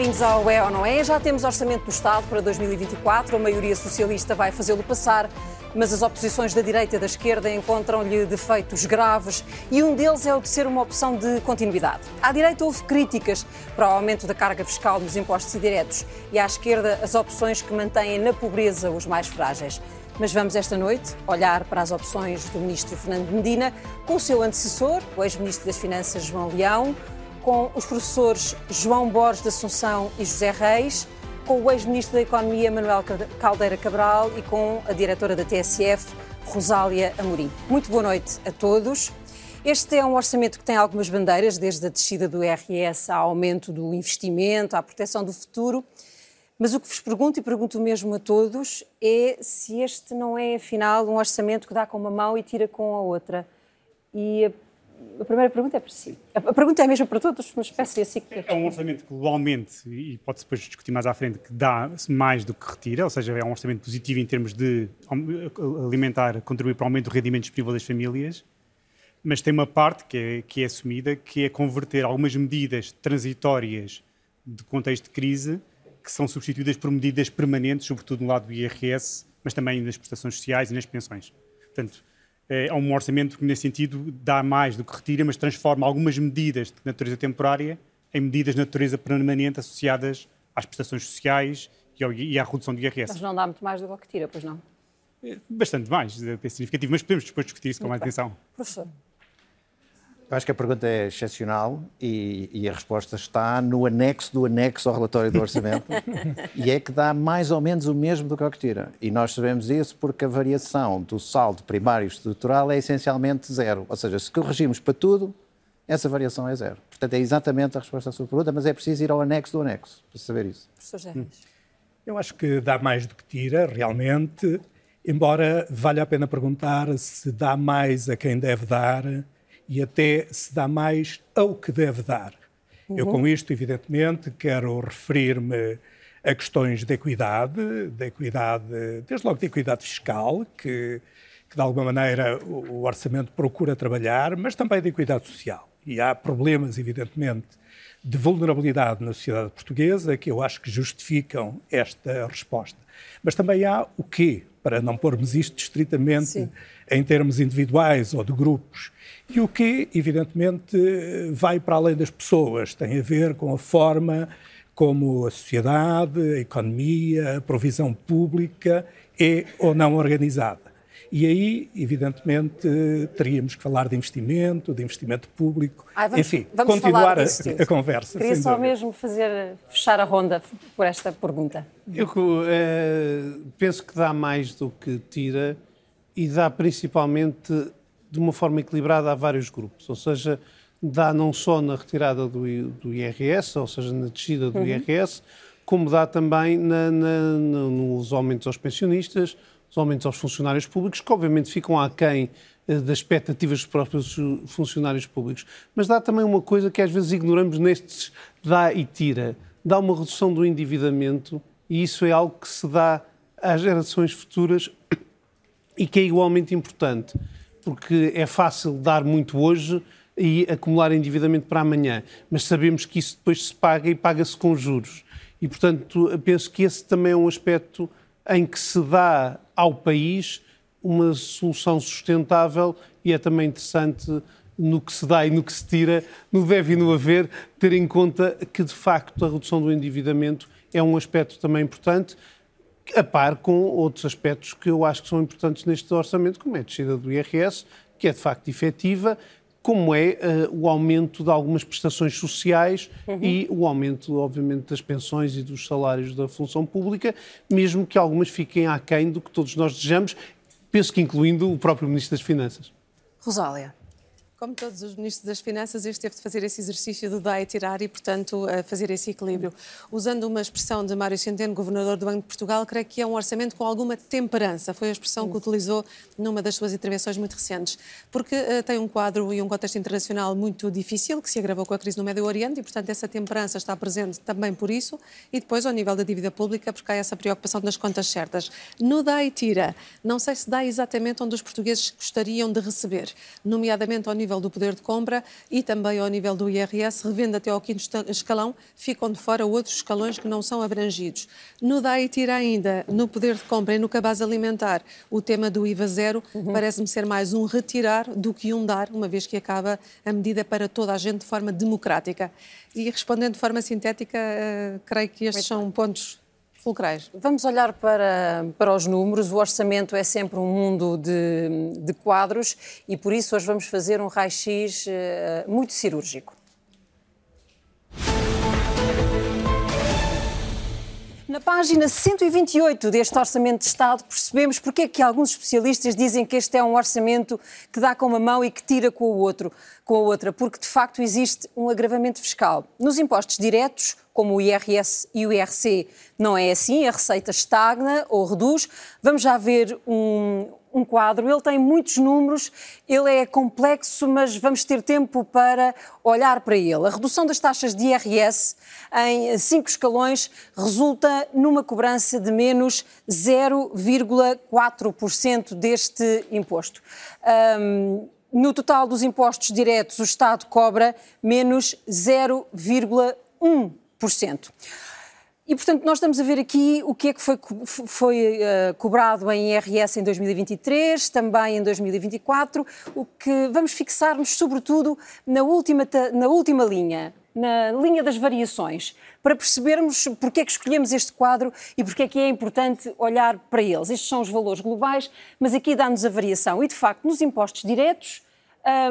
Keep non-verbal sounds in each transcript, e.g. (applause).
Bem-vindos ao É ou Não É. Já temos orçamento do Estado para 2024, a maioria socialista vai fazê-lo passar, mas as oposições da direita e da esquerda encontram-lhe defeitos graves e um deles é o de ser uma opção de continuidade. À direita houve críticas para o aumento da carga fiscal nos impostos indiretos e à esquerda as opções que mantêm na pobreza os mais frágeis. Mas vamos esta noite olhar para as opções do ministro Fernando Medina com o seu antecessor, o ex-ministro das Finanças João Leão, com os professores João Borges de Assunção e José Reis, com o ex-ministro da Economia Manuel Caldeira Cabral e com a diretora da TSF, Rosália Amorim. Muito boa noite a todos. Este é um orçamento que tem algumas bandeiras, desde a descida do IRS ao aumento do investimento, à proteção do futuro. Mas o que vos pergunto, e pergunto mesmo a todos, é se este não é, afinal, um orçamento que dá com uma mão e tira com a outra. E a primeira pergunta é para si. A pergunta é a mesma para todos, mas peço assim que... É um orçamento que globalmente, e pode-se depois discutir mais à frente, que dá mais do que retira, ou seja, é um orçamento positivo em termos de alimentar, contribuir para o aumento do rendimento disponível das famílias, mas tem uma parte que é, que é assumida, que é converter algumas medidas transitórias de contexto de crise, que são substituídas por medidas permanentes, sobretudo no lado do IRS, mas também nas prestações sociais e nas pensões. Portanto, é um orçamento que, nesse sentido, dá mais do que retira, mas transforma algumas medidas de natureza temporária em medidas de natureza permanente associadas às prestações sociais e à redução do IRS. Mas não dá muito mais do que retira, pois não? É, bastante mais, é significativo, mas podemos depois discutir isso com mais atenção. Professor. Eu acho que a pergunta é excepcional e, e, a resposta está no anexo do anexo ao relatório do orçamento (laughs) e é que dá mais ou menos o mesmo do que o que tira. E nós sabemos isso porque a variação do saldo primário estrutural é essencialmente zero. Ou seja, se corrigimos para tudo, essa variação é zero. Portanto, é exatamente a resposta à sua pergunta, mas é preciso ir ao anexo do anexo para saber isso. Professor hum. Eu acho que dá mais do que tira, realmente, embora valha a pena perguntar se dá mais a quem deve dar e até se dá mais ao que deve dar. Uhum. Eu, com isto, evidentemente, quero referir-me a questões de equidade, de equidade, desde logo de equidade fiscal, que, que de alguma maneira o, o orçamento procura trabalhar, mas também de equidade social. E há problemas, evidentemente, de vulnerabilidade na sociedade portuguesa que eu acho que justificam esta resposta. Mas também há o quê, para não pormos isto estritamente Sim. em termos individuais ou de grupos. E o que, evidentemente, vai para além das pessoas, tem a ver com a forma como a sociedade, a economia, a provisão pública é ou não organizada. E aí, evidentemente, teríamos que falar de investimento, de investimento público, Ai, vamos, enfim, vamos continuar a, a, conversa. Queria só dúvida. mesmo fazer, fechar a ronda por esta pergunta. Eu é, penso que dá mais do que tira e dá principalmente de uma forma equilibrada a vários grupos, ou seja, dá não só na retirada do, do IRS, ou seja, na descida do uhum. IRS, como dá também na, na, nos aumentos aos pensionistas, os aumentos aos funcionários públicos, que obviamente ficam aquém eh, das expectativas dos próprios funcionários públicos. Mas dá também uma coisa que às vezes ignoramos nestes dá e tira. Dá uma redução do endividamento e isso é algo que se dá às gerações futuras e que é igualmente importante porque é fácil dar muito hoje e acumular endividamento para amanhã, mas sabemos que isso depois se paga e paga-se com juros. E, portanto, penso que esse também é um aspecto em que se dá ao país uma solução sustentável e é também interessante no que se dá e no que se tira, no deve e no haver, ter em conta que, de facto, a redução do endividamento é um aspecto também importante a par com outros aspectos que eu acho que são importantes neste orçamento, como é a descida do IRS, que é de facto efetiva, como é uh, o aumento de algumas prestações sociais uhum. e o aumento, obviamente, das pensões e dos salários da função pública, mesmo que algumas fiquem aquém do que todos nós desejamos, penso que incluindo o próprio Ministro das Finanças. Rosália. Como todos os ministros das Finanças, este teve de fazer esse exercício de dar e tirar e, portanto, fazer esse equilíbrio. Usando uma expressão de Mário Centeno, governador do Banco de Portugal, creio que é um orçamento com alguma temperança. Foi a expressão que utilizou numa das suas intervenções muito recentes. Porque uh, tem um quadro e um contexto internacional muito difícil, que se agravou com a crise no Médio Oriente, e, portanto, essa temperança está presente também por isso. E depois, ao nível da dívida pública, porque há essa preocupação das contas certas. No dá e tira, não sei se dá exatamente onde os portugueses gostariam de receber, nomeadamente ao nível nível do poder de compra e também ao nível do IRS, revendo até ao quinto escalão, ficam de fora outros escalões que não são abrangidos. No DAI tira ainda, no poder de compra e no cabaz alimentar, o tema do IVA zero uhum. parece-me ser mais um retirar do que um dar, uma vez que acaba a medida para toda a gente de forma democrática. E respondendo de forma sintética, uh, creio que estes Muito são bem. pontos fulcrais. Vamos olhar para, para os números. O orçamento é sempre um mundo de, de quadros e por isso hoje vamos fazer um raio-x uh, muito cirúrgico. Na página 128 deste Orçamento de Estado, percebemos porque é que alguns especialistas dizem que este é um orçamento que dá com uma mão e que tira com o outro, com a outra, porque de facto existe um agravamento fiscal. Nos impostos diretos, como o IRS e o IRC, não é assim, a receita estagna ou reduz. Vamos já ver um, um quadro, ele tem muitos números, ele é complexo, mas vamos ter tempo para olhar para ele. A redução das taxas de IRS em cinco escalões resulta numa cobrança de menos 0,4% deste imposto. Um, no total dos impostos diretos, o Estado cobra menos 0,1%. E, portanto, nós estamos a ver aqui o que é que foi, foi uh, cobrado em IRS em 2023, também em 2024, o que vamos fixar-nos, sobretudo, na última, na última linha, na linha das variações, para percebermos porque é que escolhemos este quadro e porque é que é importante olhar para eles. Estes são os valores globais, mas aqui dá-nos a variação. E, de facto, nos impostos diretos,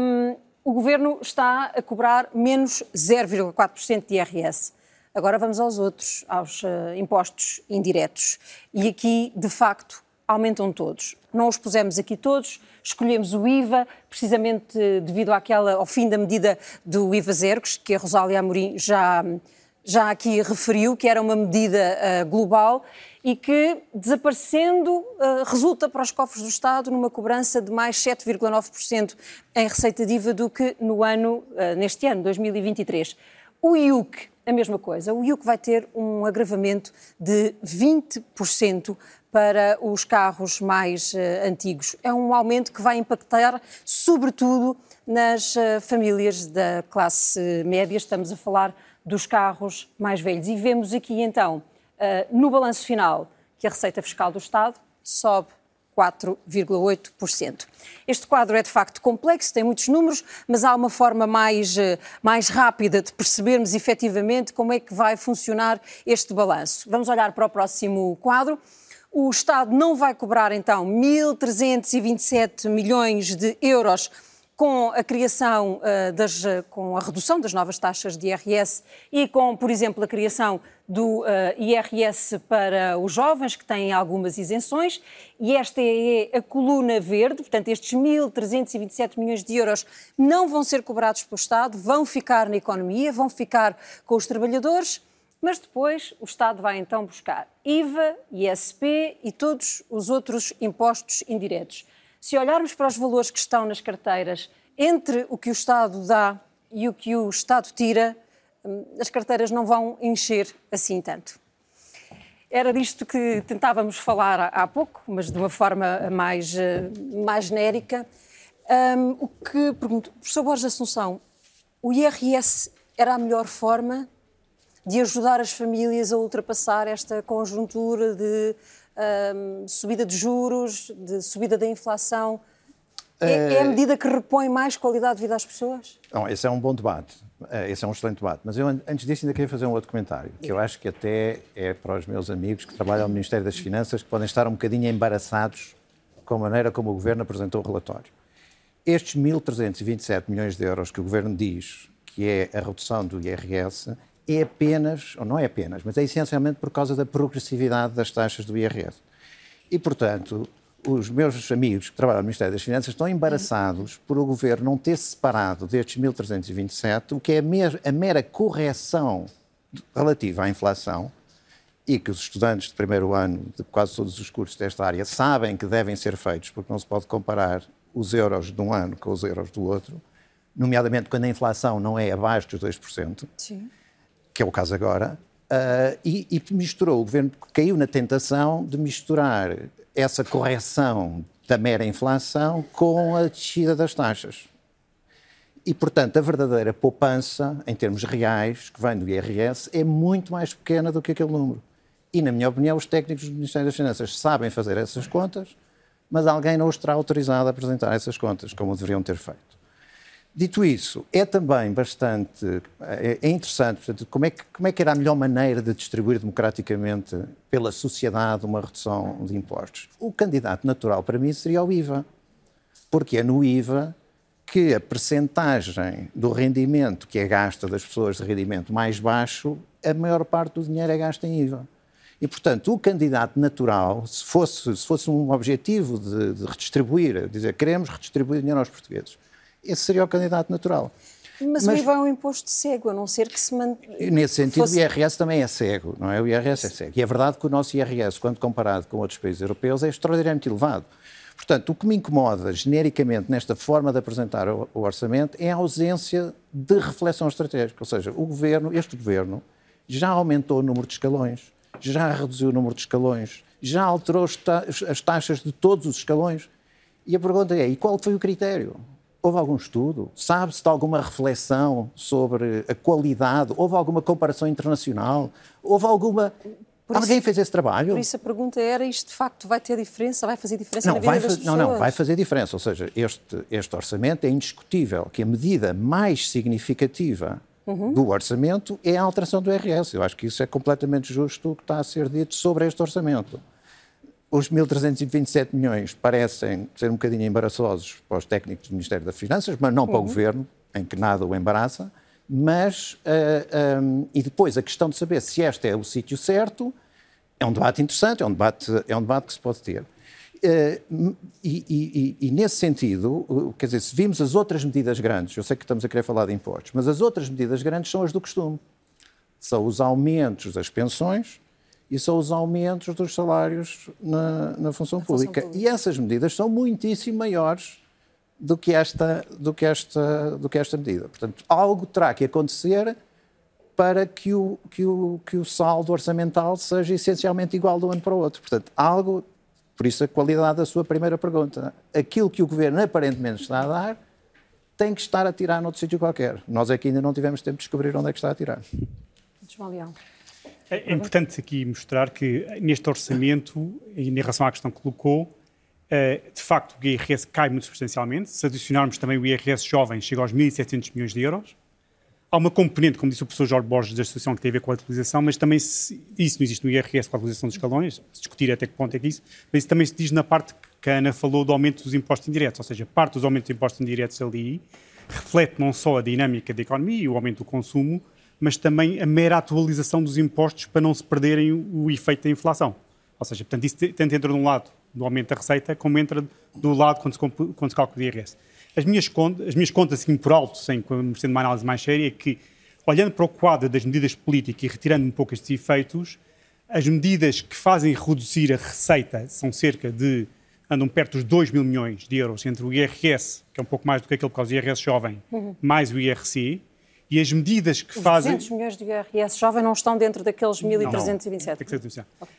um, o Governo está a cobrar menos 0,4% de IRS. Agora vamos aos outros, aos uh, impostos indiretos. E aqui, de facto, aumentam todos. Não os pusemos aqui todos, escolhemos o IVA, precisamente devido àquela, ao fim da medida do IVA zero, que a Rosália Amorim já, já aqui referiu, que era uma medida uh, global e que, desaparecendo, uh, resulta para os cofres do Estado numa cobrança de mais 7,9% em receita de IVA do que no ano, neste ano, 2023. O IUC, a mesma coisa. O IUC vai ter um agravamento de 20% para os carros mais uh, antigos. É um aumento que vai impactar, sobretudo, nas uh, famílias da classe média. Estamos a falar dos carros mais velhos. E vemos aqui, então, uh, no balanço final, que a receita fiscal do Estado sobe 4,8%. Este quadro é de facto complexo, tem muitos números, mas há uma forma mais, eh, mais rápida de percebermos efetivamente como é que vai funcionar este balanço. Vamos olhar para o próximo quadro. O Estado não vai cobrar então 1.327 milhões de euros com a criação uh, das, uh, com a redução das novas taxas de IRS e com, por exemplo, a criação do uh, IRS para os jovens, que têm algumas isenções, e esta é a coluna verde, portanto, estes 1.327 milhões de euros não vão ser cobrados pelo Estado, vão ficar na economia, vão ficar com os trabalhadores, mas depois o Estado vai então buscar IVA, ISP e todos os outros impostos indiretos. Se olharmos para os valores que estão nas carteiras, entre o que o Estado dá e o que o Estado tira, hum, as carteiras não vão encher assim tanto. Era disto que tentávamos falar há pouco, mas de uma forma mais, eh, mais genérica. Um, o que pergunto, professor Borges Assunção, o IRS era a melhor forma de ajudar as famílias a ultrapassar esta conjuntura de subida de juros, de subida da inflação. É, é, a medida que repõe mais qualidade de vida às pessoas? Não, esse é um bom debate, eh, esse é um excelente debate. Mas eu, antes disso, ainda queria fazer um outro comentário, que eu acho que até é para os meus amigos que trabalham no Ministério das Finanças, que podem estar um bocadinho embaraçados com a maneira como o Governo apresentou o relatório. Estes 1.327 milhões de euros que o Governo diz que é a redução do IRS, é apenas, ou não é apenas, mas é essencialmente por causa da progressividade das taxas do IRS. E, portanto, os meus amigos que trabalham no Ministério das Finanças estão embaraçados por o Governo não ter separado destes 1.327 o que é a mera correção relativa à inflação e que os estudantes de primeiro ano de quase todos os cursos desta área sabem que devem ser feitos, porque não se pode comparar os euros de um ano com os euros do outro, nomeadamente quando a inflação não é abaixo dos 2%. Sim que é o caso agora, uh, e, e misturou, o governo caiu na tentação de misturar essa correção da mera inflação com a descida das taxas. E, portanto, a verdadeira poupança, em termos reais, que vem do IRS, é muito mais pequena do que aquele número. E, na minha opinião, os técnicos do Ministério das Finanças sabem fazer essas contas, mas alguém não os terá autorizado a apresentar essas contas, como deveriam ter feito. Dito isso, é também bastante é, é interessante, portanto, como é, que, como é que era a melhor maneira de distribuir democraticamente pela sociedade uma redução de impostos? O candidato natural para mim seria o IVA, porque é no IVA que a percentagem do rendimento que é gasta das pessoas de rendimento mais baixo, a maior parte do dinheiro é gasto em IVA. E, portanto, o candidato natural, se fosse, se fosse um objetivo de, de redistribuir, dizer queremos redistribuir dinheiro aos portugueses, esse seria o candidato natural. Mas, Mas, o IVA é um imposto cego, a não ser que se mantenha. Nesse sentido, fosse... o IRS também é cego, não é? O IRS é cego. E é verdade que o nosso IRS, quando comparado com outros países europeus, é extraordinariamente elevado. Portanto, o que me incomoda genericamente nesta forma de apresentar o, o orçamento é a ausência de reflexão estratégica. Ou seja, o governo, este governo, já aumentou o número de escalões, já reduziu o número de escalões, já alterou as taxas de todos os escalões. E a pergunta é: e qual foi o critério? Houve algum estudo? Sabe-se de alguma reflexão sobre a qualidade? Houve alguma comparação internacional? Houve alguma. Por Alguém isso, fez esse trabalho? Por isso a pergunta era: isto de facto vai ter diferença? Vai fazer diferença não, na vida vai, das pessoas? Não, não, vai fazer diferença. Ou seja, este, este orçamento é indiscutível que a medida mais significativa uhum. do orçamento é a alteração do IRS. Eu acho que isso é completamente justo o que está a ser dito sobre este orçamento. Os 1.327 milhões parecem ser um bocadinho embaraçosos para os técnicos do Ministério das Finanças, mas não para uhum. o Governo, em que nada o embaraça. Mas, uh, eh, um, e depois a questão de saber se este é o sítio certo, é um debate interessante, é um debate, é um debate que se pode ter. Uh, e, e, e, nesse sentido, quer dizer, se vimos as outras medidas grandes, eu sei que estamos a querer falar de impostos, mas as outras medidas grandes são as do costume. São os aumentos das pensões e são os aumentos dos salários na, na função, pública. pública. E essas medidas são muitíssimo maiores do que esta, do que esta, do que esta medida. Portanto, algo terá que acontecer para que o, que, o, que o saldo orçamental seja essencialmente igual de um ano para o outro. Portanto, algo, por isso a qualidade da sua primeira pergunta. Aquilo que o Governo aparentemente está a dar tem que estar a tirar noutro sítio qualquer. Nós aqui ainda não tivemos tempo de descobrir onde é que está a tirar. João Leão. É, é importante aqui mostrar que neste orçamento, em relação à questão que colocou, eh, de facto o IRS cai muito substancialmente. Se adicionarmos também o IRS jovem, chega aos 1.700 milhões de euros. Há uma componente, como disse o professor Jorge Borges, da Associação que tem a ver com a utilização, mas também se, isso não existe no IRS com a utilização dos escalões, se discutir até que ponto é que isso, mas isso também se diz na parte que a Ana falou do aumento dos impostos indiretos, ou seja, parte dos aumentos dos impostos indiretos ali reflete não só a dinâmica da economia e o aumento do consumo, mas também a mera atualização dos impostos para não se perderem o efeito da inflação. Ou seja, portanto, isso tanto entra de um lado do aumento da receita, como entra do lado quando se, quando se calcula o IRS. As minhas contas, as minhas contas assim, por alto, sem sendo uma análise mais séria, é que, olhando para o quadro das medidas políticas e retirando um pouco estes efeitos, as medidas que fazem reduzir a receita são cerca de, andam perto dos 2 mil milhões de euros entre o IRS, que é um pouco mais do que aquele por causa do IRS jovem, uhum. mais o IRC, e as medidas que Os fazem... 200 milhões de IRS jovem não estão dentro daqueles 1.327? Tem que ser okay.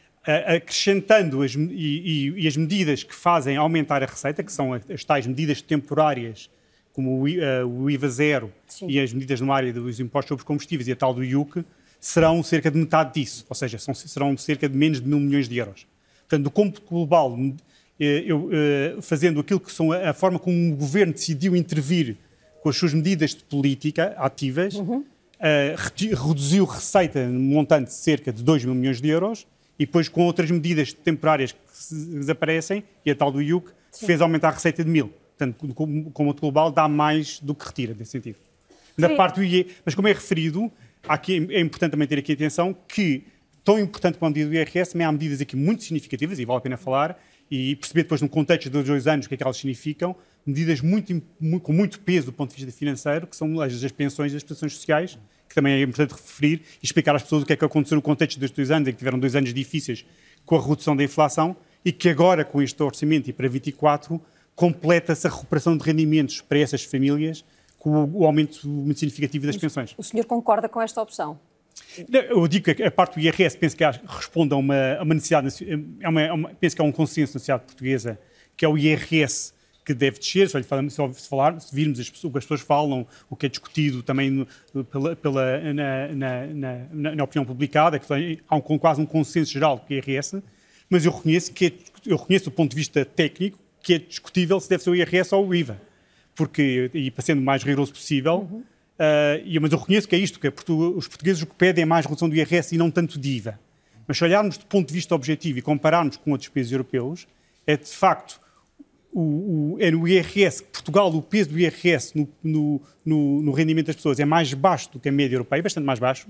Acrescentando as, e, e, e, as medidas que fazem aumentar a receita, que são as tais medidas temporárias, como o, uh, o IVA zero Sim. e as medidas no área dos impostos sobre os combustíveis e a tal do IUC, serão cerca de metade disso, ou seja, são, serão cerca de menos de mil milhões de euros. Portanto, do cômputo global, eh, eu, uh, fazendo aquilo que são a, a forma como o governo decidiu intervir com as suas medidas de política ativas, uhum. uh, reduziu receita no montante de cerca de 2 mil milhões de euros e depois com outras medidas temporárias que desaparecem, e a tal do IUC, Sim. fez aumentar a receita de mil. Portanto, como o global dá mais do que retira, nesse sentido. Na parte do IE, mas como é referido, aqui é importante também ter aqui atenção que, tão importante como a medida do IRS, também há medidas aqui muito significativas, e vale a pena falar, e perceber depois no contexto dos dois anos o que é que elas significam, medidas muito, muito, com muito peso do ponto de vista financeiro, que são as, as pensões e as prestações sociais, que também é importante referir e explicar às pessoas o que é que aconteceu no contexto destes dois anos, em que tiveram dois anos difíceis com a redução da inflação e que agora, com este orçamento e para 24, completa-se a recuperação de rendimentos para essas famílias com o aumento muito significativo das pensões. O senhor concorda com esta opção? Eu digo que a parte do IRS penso que responde a uma, a uma necessidade, uma, é uma, penso que é um consenso na sociedade portuguesa, que é o IRS que deve descer, se, se, falar, se virmos as, o que as pessoas falam, o que é discutido também no, pela, pela na, na, na, na, opinião publicada, que há um, quase um consenso geral do que IRS, mas eu reconheço que é, eu reconheço do ponto de vista técnico que é discutível se deve ser o IRS ou o IVA, porque, e para sendo o mais rigoroso possível, uhum. uh, mas eu reconheço que é isto, que é os portugueses o que pedem é mais redução do IRS e não tanto de IVA. Mas se olharmos do ponto de vista objetivo e compararmos com outros países europeus, é de facto o, o, é no IRS, Portugal, o peso do IRS no, no, no, no, rendimento das pessoas é mais baixo do que a média europeia, bastante mais baixo,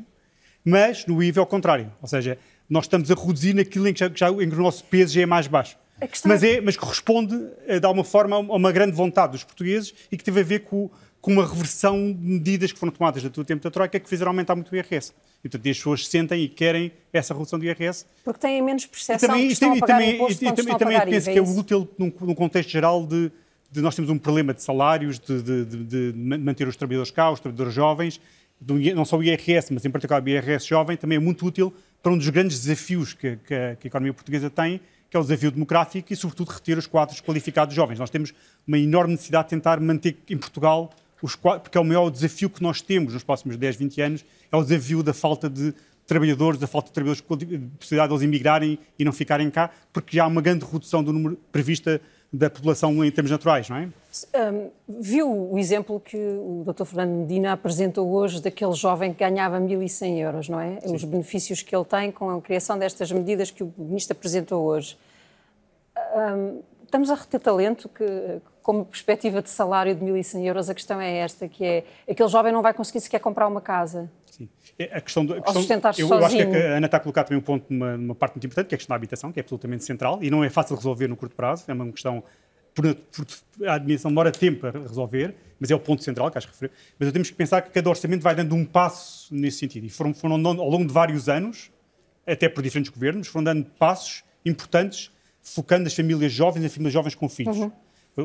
mas no IVA é ao contrário. Ou seja, nós estamos a reduzir naquilo em que, já, já, em que o nosso peso já é mais baixo. Mas, é, mas corresponde, eh, de alguma forma, a uma grande vontade dos portugueses e que teve a ver com, com uma reversão de medidas que foram tomadas no tempo da Troika que fizeram aumentar muito o IRS. E, portanto, as pessoas sentem e querem essa redução do IRS. Porque têm menos percepção e também, que estão a pagar também, imposto, e, e, e também penso que é útil num, num contexto geral de, de, nós temos um problema de salários, de, de, de, manter os trabalhadores cá, os trabalhadores jovens, não só o IRS, mas em particular o IRS jovem, também é muito útil para um dos grandes desafios que, que, a, que a economia portuguesa tem, que é o desafio demográfico e, sobretudo, reter os quadros qualificados jovens. Nós temos uma enorme necessidade de tentar manter em Portugal os porque é o maior desafio que nós temos nos próximos 10, 20 anos, é o desafio da falta de trabalhadores, da falta de trabalhadores, de possibilidade de eles emigrarem e não ficarem cá, porque já há uma grande redução do número prevista da população em termos naturais, não é? Um, viu o exemplo que o Dr. Fernando Medina apresentou hoje daquele jovem que ganhava 1.100 euros, não é? Sim. Os benefícios que ele tem com a criação destas medidas que o Ministro apresentou hoje. Um, estamos a reter talento que, como perspectiva de salário de 1.100 euros, a questão é esta, que é aquele jovem não vai conseguir sequer comprar uma casa. Sim. É, a questão do, a questão, eu, eu, acho que a Ana está a colocar também um ponto numa, numa, parte muito importante, que é a questão da habitação, que é absolutamente central e não é fácil de resolver no curto prazo, é uma questão por, por, a administração demora tempo a resolver, mas é o ponto central que acho que referiu. Mas temos que pensar que cada orçamento vai dando um passo nesse sentido. E foram, foram ao longo de vários anos, até por diferentes governos, foram dando passos importantes, focando as famílias jovens, as famílias jovens com filhos. Uhum.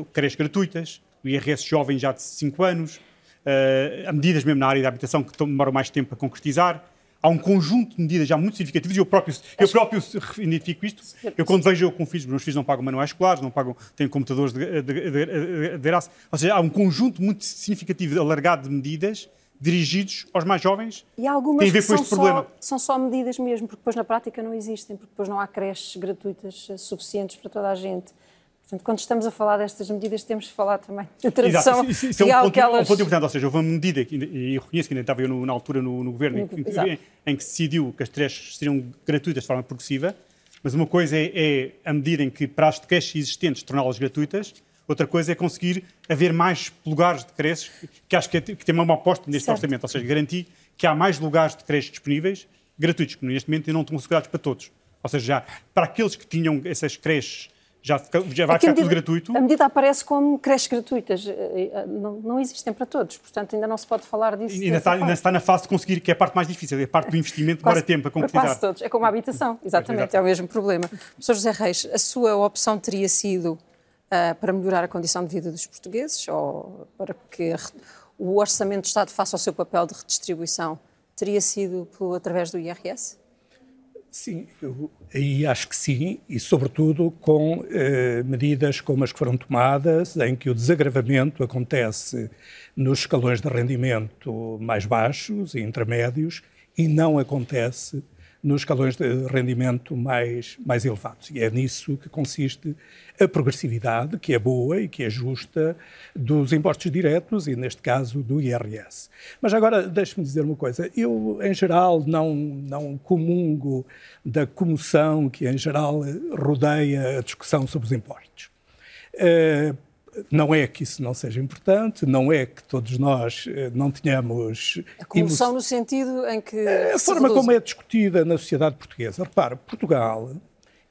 Creches gratuitas, o IRS jovem já de 5 anos, uh, medidas mesmo na área da habitação que demoram mais tempo a concretizar há um conjunto de medidas já muito significativas e eu próprio, eu próprio identifico isto. Eu, quando vejo eu com filhos, meus filhos não pagam manuais escolares, não pagam, têm computadores de, de, de, de graça. Ou seja, há um conjunto muito significativo, alargado de medidas dirigidos aos mais jovens. E há algumas tem a ver com este problema. Só, são só medidas mesmo, porque depois na prática não existem, porque depois não há creches gratuitas suficientes para toda a gente. Portanto, quando estamos a falar destas medidas, temos de falar também da tradução Exato. Isso, isso é um ponto, elas... um ponto importante, ou seja, houve uma medida, que, e eu reconheço que ainda estava eu no, na altura no, no governo, em, em, em, que se decidiu que as creches seriam gratuitas de forma progressiva, mas uma coisa é, é a medida em que para as creches existentes torná-las gratuitas, outra coisa é conseguir haver mais lugares de creches, que acho que, é, que tem uma aposta neste certo. orçamento, ou seja, garantir que há mais lugares de creches disponíveis, gratuitos, que neste momento não estão assegurados para todos. Ou seja, já para aqueles que tinham essas creches já, já vai ficar medida, tudo gratuito. A medida aparece como creches gratuitas. Eh, eh, não, não, existem para todos, portanto ainda não se pode falar disso. Ainda está, ainda está, na fase de conseguir, que é a parte mais difícil, é a parte do investimento, demora tempo a concretizar. Quase todos. É como a habitação, exatamente, é o mesmo problema. Professor José Reis, a sua opção teria sido uh, para melhorar a condição de vida dos portugueses ou para que o Orçamento do Estado faça o seu papel de redistribuição? Teria sido através do IRS? Sim, eu aí acho que sim, e sobretudo com eh, medidas como as que foram tomadas, em que o desagravamento acontece nos escalões de rendimento mais baixos e intermédios e não acontece nos escalões de rendimento mais, mais elevados. E é nisso que consiste a progressividade, que é boa e que é justa, dos impostos diretos e, neste caso, do IRS. Mas agora, deixe-me dizer uma coisa. Eu, em geral, não, não comungo da comoção que, em geral, rodeia a discussão sobre os impostos. Uh, não é que isso não seja importante, não é que todos nós eh, não tenhamos. A comoção no sentido em que. A forma como é discutida na sociedade portuguesa. Repara, Portugal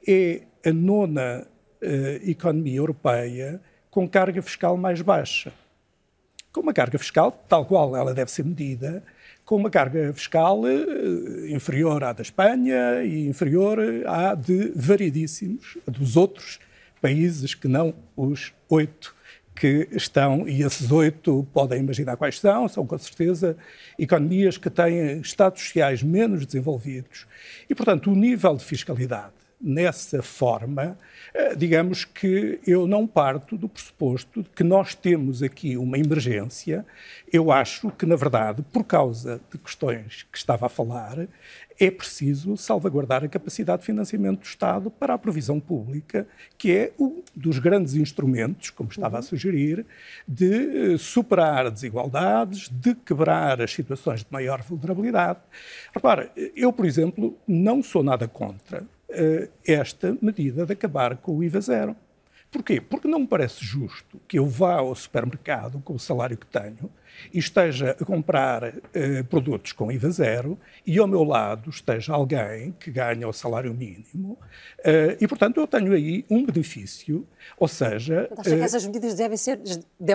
é a nona uh, economia europeia com carga fiscal mais baixa. Com uma carga fiscal, tal qual ela deve ser medida, com uma carga fiscal uh, inferior à da Espanha e inferior à de variedíssimos, dos outros países que não os oito que estão, e esses oito podem imaginar quais são, são com certeza economias que têm estados sociais menos desenvolvidos. E, portanto, o nível de fiscalidade nessa forma, eh, digamos que eu não parto do pressuposto de que nós temos aqui uma emergência. Eu acho que, na verdade, por causa de questões que estava a falar, é preciso salvaguardar a capacidade de financiamento do Estado para a provisão pública, que é um dos grandes instrumentos, como estava a uhum. sugerir, de eh, superar desigualdades, de quebrar as situações de maior vulnerabilidade. Repara, eu, por exemplo, não sou nada contra uh, esta medida de acabar com o IVA zero. Porquê? Porque não me parece justo que eu vá ao supermercado com o salário que tenho e esteja a comprar uh, produtos com IVA zero e ao meu lado esteja alguém que ganha o salário mínimo uh, e, portanto, eu tenho aí um benefício, ou seja... Acha que essas medidas devem ser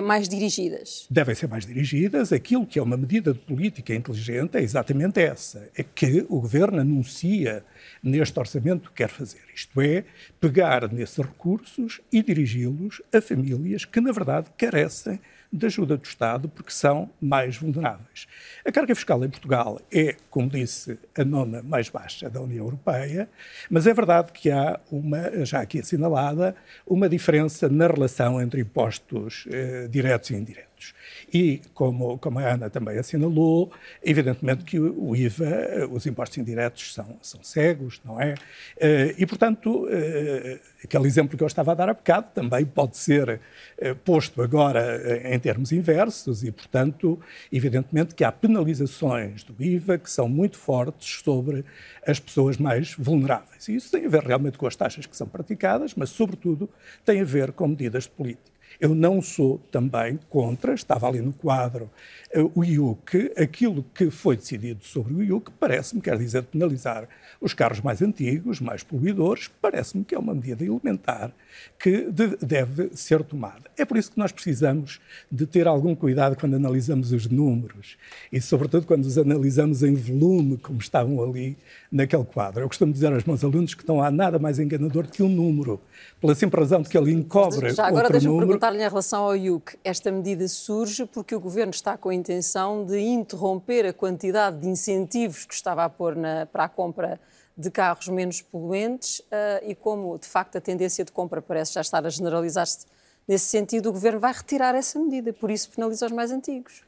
mais dirigidas? Devem ser mais dirigidas. Aquilo que é uma medida de política inteligente é exatamente essa, é que o Governo anuncia neste orçamento que quer fazer, isto é, pegar nesses recursos e dirigi-los a famílias que, na verdade, carecem de ajuda do Estado porque são mais vulneráveis. A carga fiscal em Portugal é, como disse, a nona mais baixa da União Europeia, mas é verdade que há uma, já aqui assinalada, uma diferença na relação entre impostos eh, diretos e indiretos. E, como, como a Ana também assinalou, evidentemente que o IVA, os impostos indiretos, são, são cegos, não é? Eh, e, portanto, eh, aquele exemplo que eu estava a dar há bocado também pode ser eh, posto agora em termos inversos e, portanto, evidentemente que há penalizações do IVA que são muito fortes sobre as pessoas mais vulneráveis. E isso tem a ver realmente com as taxas que são praticadas, mas, sobretudo, tem a ver com medidas de política. Eu não sou também contra, estava ali no quadro, uh, o IUC, aquilo que foi decidido sobre o IUC, parece-me, quer dizer, penalizar os carros mais antigos, mais poluidores, parece-me que é uma medida elementar que de, deve ser tomada. É por isso que nós precisamos de ter algum cuidado quando analisamos os números e, sobretudo, quando os analisamos em volume, como estavam ali naquele quadro. Eu costumo dizer aos meus alunos que não há nada mais enganador do que um número, pela simples razão de que ele encobre Já agora deixa-me perguntar-lhe em relação ao IUC. Esta medida surge porque o Governo está com a intenção de interromper a quantidade de incentivos que estava a pôr na, para a compra de carros menos poluentes uh, e como, de facto, a tendência de compra parece já estar a generalizar-se nesse sentido, o Governo vai retirar essa medida, por isso penaliza os mais antigos.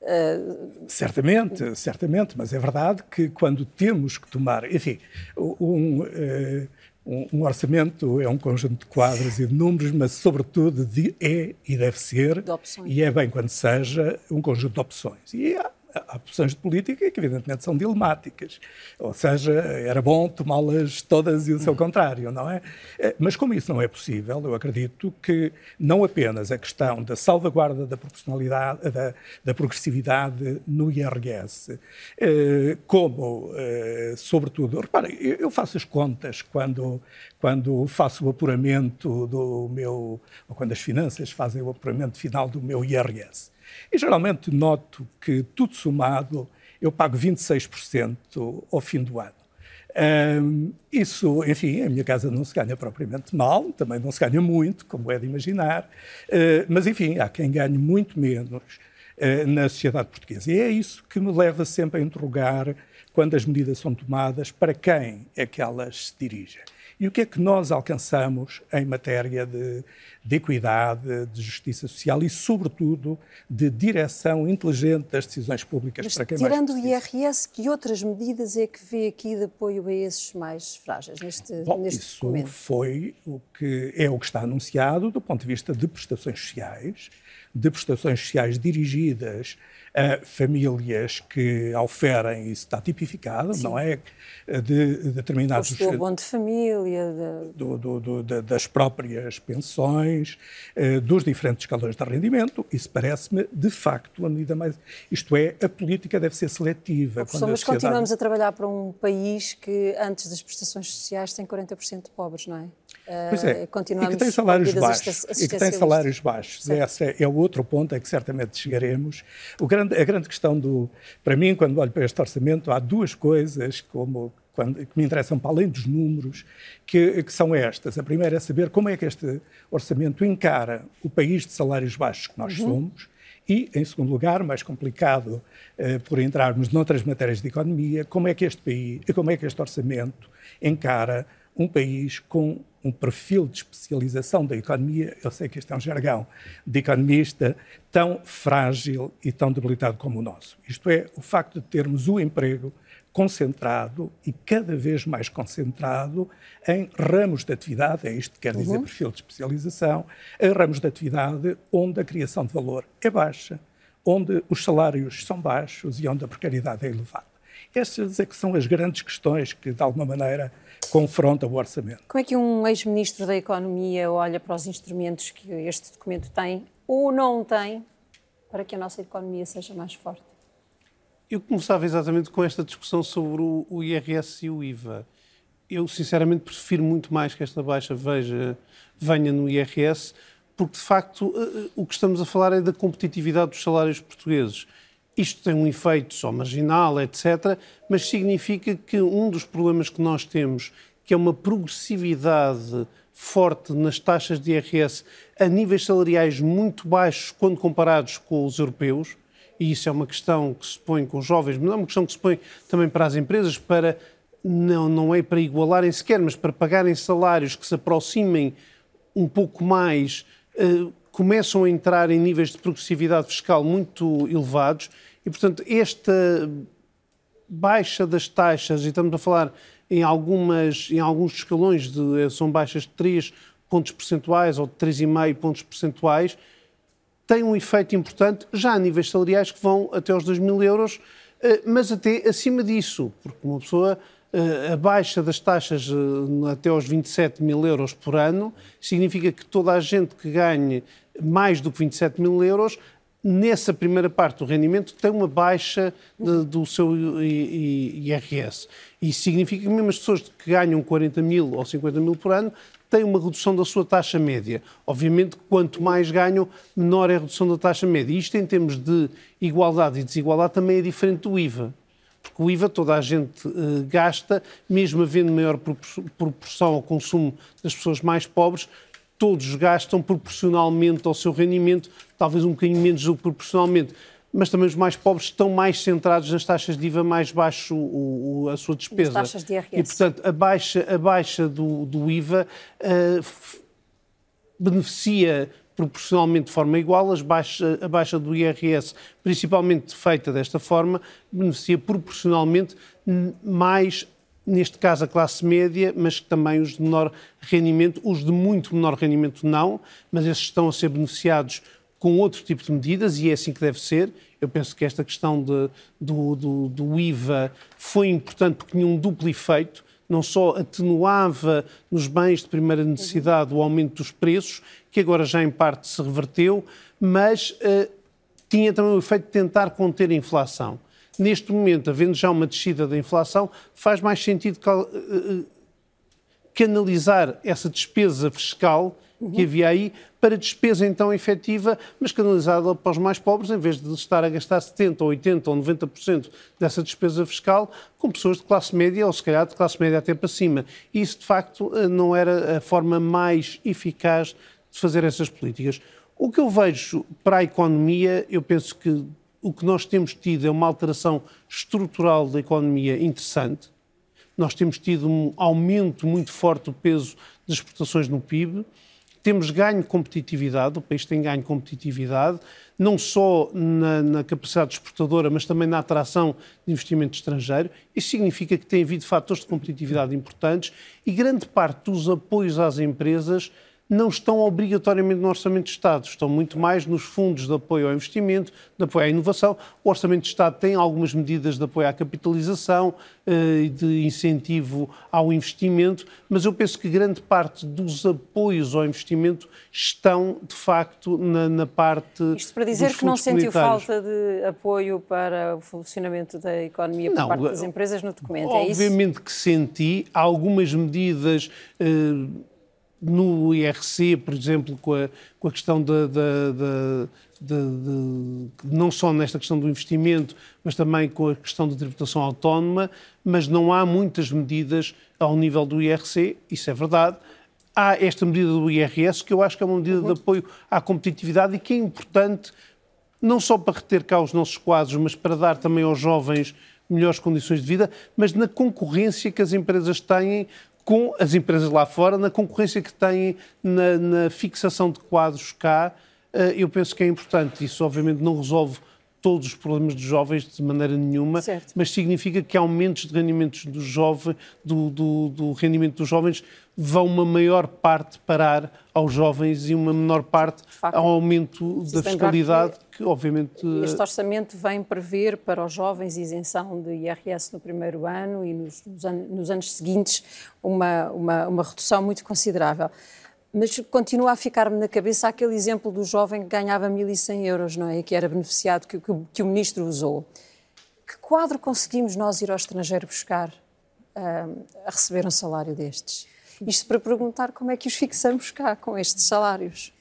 Uh... Certamente, certamente, mas é verdade que quando temos que tomar, enfim, um, uh, um, orçamento é um conjunto de quadros e de números, mas sobretudo de, é e deve ser, de e é bem quando seja, um conjunto de opções. E há há opções de política que, evidentemente, são dilemáticas. Ou seja, era bom tomá-las todas e o seu contrário, não é? Eh, mas, como isso não é possível, eu acredito que não apenas a questão da salvaguarda da proporcionalidade, da, da progressividade no IRS, eh, como, eh, sobretudo, reparem, eu faço as contas quando, quando faço o apuramento do meu, ou quando as finanças fazem o apuramento final do meu IRS. E geralmente noto que, tudo somado, eu pago 26% ao fim do ano. Um, isso, enfim, a minha casa não se ganha propriamente mal, também não se ganha muito, como é de imaginar, uh, mas enfim, há quem ganhe muito menos uh, na sociedade portuguesa. E é isso que me leva sempre a interrogar quando as medidas são tomadas, para quem é que elas se dirigem. E o que é que nós alcançamos em matéria de, de equidade, de justiça social e, sobretudo, de direção inteligente das decisões públicas Mas, para quem tirando mais Tirando o IRS, que outras medidas é que vê aqui de apoio a esses mais frágeis neste, Bom, neste isso documento? foi o que é o que está anunciado do ponto de vista de prestações sociais, de prestações sociais dirigidas a famílias que oferem, isso está tipificado, Sim. não é? De determinados. O bom de família. De... Do, do, do, de, das próprias pensões, eh, dos diferentes escalões de rendimento. Isso parece-me, de facto, a medida mais. Isto é, a política deve ser seletiva. Professor, mas sociedade... continuamos a trabalhar para um país que, antes das prestações sociais, tem 40% de pobres, não é? Pois é, e que tem salários baixos. E que tem salários baixos. Esse é, é o outro ponto a que certamente chegaremos. O grande, a grande questão do. Para mim, quando olho para este orçamento, há duas coisas como, quando, que me interessam para além dos números, que, que, são estas. A primeira é saber como é que este orçamento encara o país de salários baixos que nós uhum. somos. E, em segundo lugar, mais complicado uh, por entrarmos noutras matérias de economia, como é que este país, como é que este orçamento encara um país com um perfil de especialização da economia, eu sei que este é um jargão de economista, tão frágil e tão debilitado como o nosso. Isto é, o facto de termos o emprego concentrado e cada vez mais concentrado em ramos de atividade, é isto que quer dizer uhum. perfil de especialização, em ramos de atividade onde a criação de valor é baixa, onde os salários são baixos e onde a precariedade é elevada. Estas é que são as grandes questões que, de alguma maneira, confrontam o orçamento. Como é que um ex-ministro da Economia olha para os instrumentos que este documento tem ou não tem para que a nossa economia seja mais forte? Eu começava exatamente com esta discussão sobre o, IRS e o IVA. Eu, sinceramente, prefiro muito mais que esta baixa veja, venha no IRS, porque, de facto, eh, eh, o que estamos a falar é da competitividade dos salários portugueses. Isto tem um efeito só marginal, etc., mas significa que um dos problemas que nós temos, que é uma progressividade forte nas taxas de IRS a níveis salariais muito baixos quando comparados com os europeus, e isso é uma questão que se põe com os jovens, mas é uma questão que se põe também para as empresas, para não, não é para igualarem sequer, mas para pagarem salários que se aproximem um pouco mais, uh, começam a entrar em níveis de progressividade fiscal muito elevados e, portanto, esta baixa das taxas, e estamos a falar em, algumas, em alguns escalões, de, eh, são baixas de 3 pontos percentuais ou de 3,5 pontos percentuais, tem um efeito importante já a níveis salariais que vão até aos 2 mil euros, eh, mas até acima disso, porque uma pessoa eh, a baixa das taxas até aos 27 mil euros por ano significa que toda a gente que ganhe mais do que 27 mil euros nessa primeira parte do rendimento tem uma baixa de, do seu IRS. Isso significa que mesmo as pessoas que ganham 40 mil ou 50 mil por ano têm uma redução da sua taxa média. Obviamente, quanto mais ganham, menor é a redução da taxa média. Isto, em termos de igualdade e desigualdade, também é diferente do IVA. Porque o IVA toda a gente uh, gasta, mesmo havendo maior proporção ao consumo das pessoas mais pobres, todos gastam proporcionalmente ao seu rendimento, talvez um bocadinho menos do que proporcionalmente mas também os mais pobres estão mais centrados nas taxas de IVA mais baixo o, o, a sua despesa. As taxas de IRS. E, portanto, a baixa, a baixa do, do IVA uh, beneficia proporcionalmente de forma igual, as baixa, a baixa do IRS, principalmente feita desta forma, beneficia proporcionalmente mais, neste caso, a classe média, mas também os de menor rendimento, os de muito menor rendimento não, mas esses estão a ser beneficiados com outro tipo de medidas e é assim que deve ser. Eu penso que esta questão de, do, do, do IVA foi importante porque tinha um duplo efeito não só atenuava nos bens de primeira necessidade o aumento dos preços, que agora já em parte se reverteu, mas uh, tinha também o efeito de tentar conter a inflação. Neste momento, havendo já uma descida da inflação, faz mais sentido uh, canalizar essa despesa fiscal que havia aí para despesa então efetiva, mas canalizada para os mais pobres, em vez de estar a gastar 70% ou 80% ou 90% dessa despesa fiscal com pessoas de classe média ou se calhar de classe média até para cima. E isso de facto eh, não era a forma mais eficaz de fazer essas políticas. O que eu vejo para a economia, eu penso que o que nós temos tido é uma alteração estrutural da economia interessante. Nós temos tido um aumento muito forte do peso das exportações no PIB temos ganho de competitividade, o país tem ganho de competitividade, não só na, na, capacidade exportadora, mas também na atração de investimento estrangeiro. Isso significa que tem havido fatores de competitividade importantes e grande parte dos apoios às empresas não estão obrigatoriamente no Orçamento de Estado, estão muito mais nos fundos de apoio ao investimento, de apoio à inovação. O Orçamento de Estado tem algumas medidas de apoio à capitalização, e eh, de incentivo ao investimento, mas eu penso que grande parte dos apoios ao investimento estão, de facto, na, na parte. Isto para dizer que não sentiu falta de apoio para o funcionamento da economia por não, parte das empresas no documento, é isso? Obviamente que senti algumas medidas. Eh, no IRC, por exemplo, com a, com a questão da, não só nesta questão do investimento, mas também com a questão da tributação autónoma, mas não há muitas medidas ao nível do IRC, isso é verdade. Há esta medida do IRS, que eu acho que é uma medida de apoio à competitividade e que é importante não só para reter cá os nossos quadros, mas para dar também aos jovens melhores condições de vida, mas na concorrência que as empresas têm com as empresas lá fora, na concorrência que têm na, na fixação de quadros cá, eh, eu penso que é importante. Isso, obviamente, não resolve todos os problemas dos jovens de maneira nenhuma, certo. mas significa que aumentos de rendimentos do jovem, do, do, do, rendimento dos jovens vão uma maior parte parar aos jovens e uma menor parte ao aumento da fiscalidade, que, obviamente... Este orçamento vem prever para os jovens isenção de IRS no primeiro ano e nos, nos, anos, nos anos seguintes uma, uma, uma redução muito considerável. Mas continua a ficar-me na cabeça aquele exemplo do jovem que ganhava 1.100 euros, não é? Que era beneficiado, que, que, que, o ministro usou. Que quadro conseguimos nós ir ao estrangeiro buscar uh, a receber um salário destes? Isto para perguntar como é que os fixamos cá com estes salários.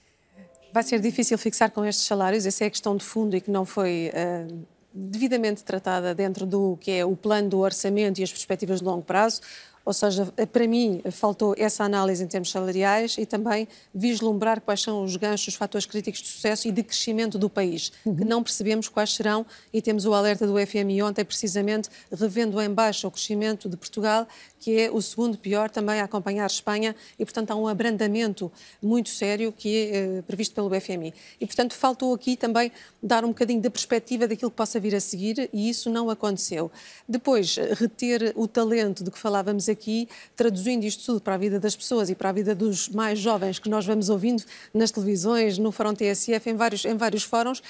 Vai ser difícil fixar com estes salários, essa é a questão de fundo e que não foi uh, devidamente tratada dentro do que é o plano do orçamento e as perspectivas de longo prazo. Ou seja, para mim faltou essa análise em termos salariais e também vislumbrar quais são os ganchos, os fatores críticos de sucesso e de crescimento do país, uhum. que não percebemos quais serão e temos o alerta do FMI ontem precisamente revendo em baixo o crescimento de Portugal, que é o segundo pior também a acompanhar Espanha e portanto há um abrandamento muito sério que é eh, previsto pelo FMI. E portanto faltou aqui também dar um bocadinho de perspectiva daquilo que possa vir a seguir e isso não aconteceu. Depois, reter o talento de que falávamos aqui, traduzindo isto tudo para a vida das pessoas e para a vida dos mais jovens que nós vamos ouvindo nas televisões, no Fórum TSF, em vários, em vários fóruns,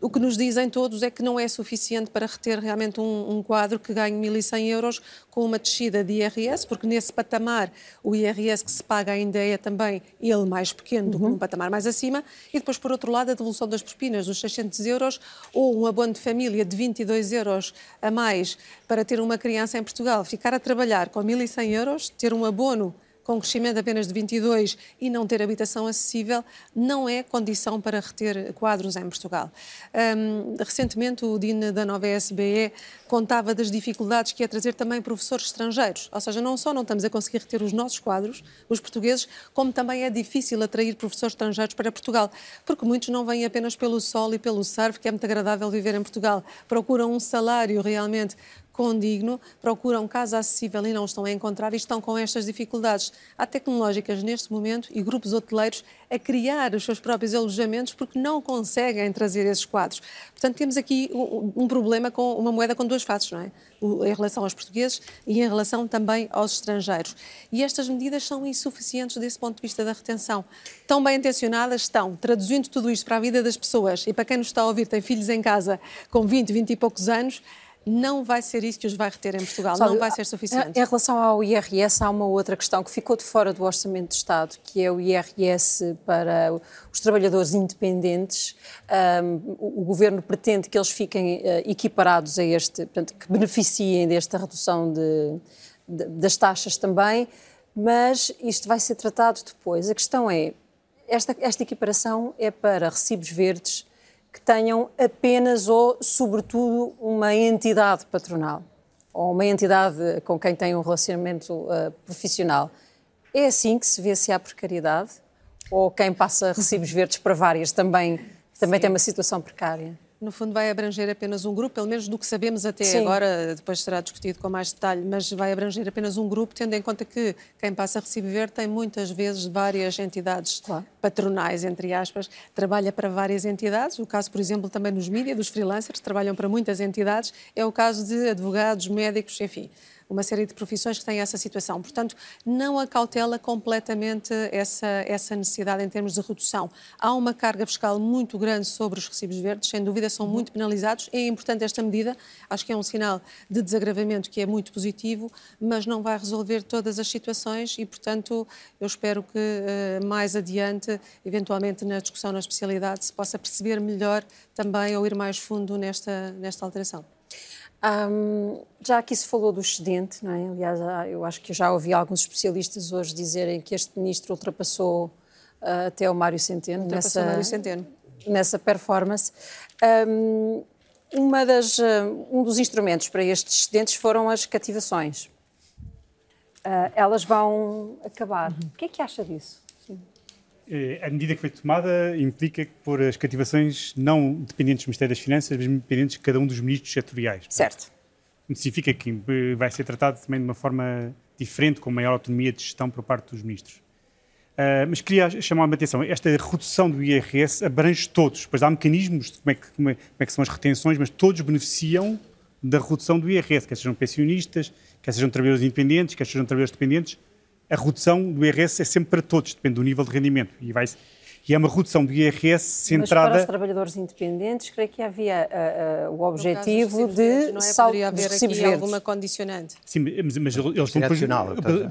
o que nos dizem todos é que não é suficiente para reter realmente um, um quadro que ganhe 1.100 euros com uma descida de IRS, porque nesse patamar o IRS que se paga ainda é também ele mais pequeno do que uhum. um patamar mais acima, e depois, por outro lado, a devolução das propinas dos 600 euros ou um abono de família de 22 euros a mais para ter uma criança em Portugal, ficar a trabalhar com 1.100 euros, ter um abono com crescimento apenas de 22 e não ter habitação acessível, não é condição para reter quadros em Portugal. Um, recentemente, o DIN da nova SBE contava das dificuldades que é trazer também professores estrangeiros. Ou seja, não só não estamos a conseguir reter os nossos quadros, os portugueses, como também é difícil atrair professores estrangeiros para Portugal, porque muitos não vêm apenas pelo sol e pelo surf, que é muito agradável viver em Portugal. Procuram um salário realmente condigno, procuram casa acessível e não estão a encontrar e estão com estas dificuldades. Há tecnológicas neste momento e grupos hoteleiros a criar os seus próprios alojamentos porque não conseguem trazer esses quadros. Portanto, temos aqui um, problema com uma moeda com duas faces, não é? em relação aos portugueses e em relação também aos estrangeiros. E estas medidas são insuficientes desse ponto de vista da retenção. Tão bem intencionadas estão, traduzindo tudo isto para a vida das pessoas e para quem nos está a ouvir, tem filhos em casa com 20, 20 e poucos anos, não vai ser isso que os vai reter em Portugal, Sabe, não vai ser suficiente. Em relação ao IRS, há uma outra questão que ficou de fora do Orçamento de Estado, que é o IRS para os trabalhadores independentes. Um, o, Governo pretende que eles fiquem uh, equiparados a este, portanto, que beneficiem desta redução de, de, das taxas também, mas isto vai ser tratado depois. A questão é, esta, esta equiparação é para recibos verdes que tenham apenas ou, sobretudo, uma entidade patronal ou uma entidade com quem tem um relacionamento uh, profissional. É assim que se vê se há precariedade? Ou quem passa recibos verdes para várias também, também tem uma situação precária? No fundo, vai abranger apenas um grupo, pelo menos do que sabemos até Sim. agora, depois será discutido com mais detalhe, mas vai abranger apenas um grupo, tendo em conta que quem passa a receber tem muitas vezes várias entidades claro. patronais, entre aspas, trabalha para várias entidades. O caso, por exemplo, também nos mídias, dos freelancers, trabalham para muitas entidades, é o caso de advogados, médicos, enfim uma série de profissões que têm essa situação. Portanto, não acautela completamente essa, essa necessidade em termos de redução. Há uma carga fiscal muito grande sobre os recibos verdes, sem dúvida são muito penalizados. É importante esta medida, acho que é um sinal de desagravamento que é muito positivo, mas não vai resolver todas as situações e, portanto, eu espero que uh, mais adiante, eventualmente na discussão na especialidade, se possa perceber melhor também ou ir mais fundo nesta, nesta alteração. Um, já aqui se falou do excedente, não é? Aliás, eu acho que já ouvi alguns especialistas hoje dizerem que este ministro ultrapassou uh, até o Mário Centeno nessa, Mário Centeno. nessa performance. Um, uma das, uh, um dos instrumentos para estes excedentes foram as cativações. Uh, elas vão acabar. Uhum. O que é que acha disso? Eh, a medida que foi tomada implica pôr as cativações não dependentes do Ministério das Finanças, mas dependentes de cada um dos ministros setoriais. Certo. Significa que vai ser tratado também de uma forma diferente, com maior autonomia de gestão por parte dos ministros. Uh, mas queria chamar a atenção, esta redução do IRS abrange todos, pois há mecanismos de como é, que, como, é, como é que são as retenções, mas todos beneficiam da redução do IRS, quer sejam pensionistas, quer sejam trabalhadores independentes, quer sejam trabalhadores dependentes, a redução do IRS é sempre para todos, depende do nível de rendimento. E, vai, e é uma redução do IRS centrada... Mas para os trabalhadores independentes, creio que havia uh, uh, o objetivo de não é? Poderia haver aqui verdes. alguma condicionante. Sim, mas, mas eles, vão,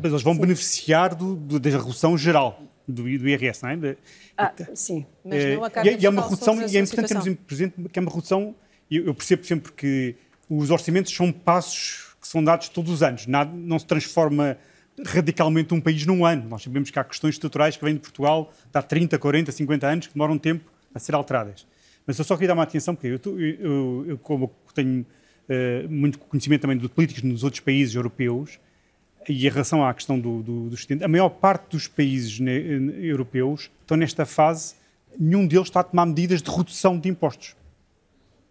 mas eles vão beneficiar do, do, da redução geral do, do IRS, não é? Ah, sim. Mas não a e, é, e é uma redução, e é importante termos presente que é uma redução, eu, eu percebo sempre que os orçamentos são passos que são dados todos os anos, Nada, não se transforma radicalmente um país num ano. Nós sabemos que há questões estruturais que vêm de Portugal há 30, 40, 50 anos que demoram tempo a ser alteradas. Mas eu só queria dar uma atenção, porque eu, eu, eu como tenho uh, muito conhecimento também de políticos nos outros países europeus, e em relação à questão do, do, do a maior parte dos países ne, europeus estão nesta fase, nenhum deles está a tomar medidas de redução de impostos.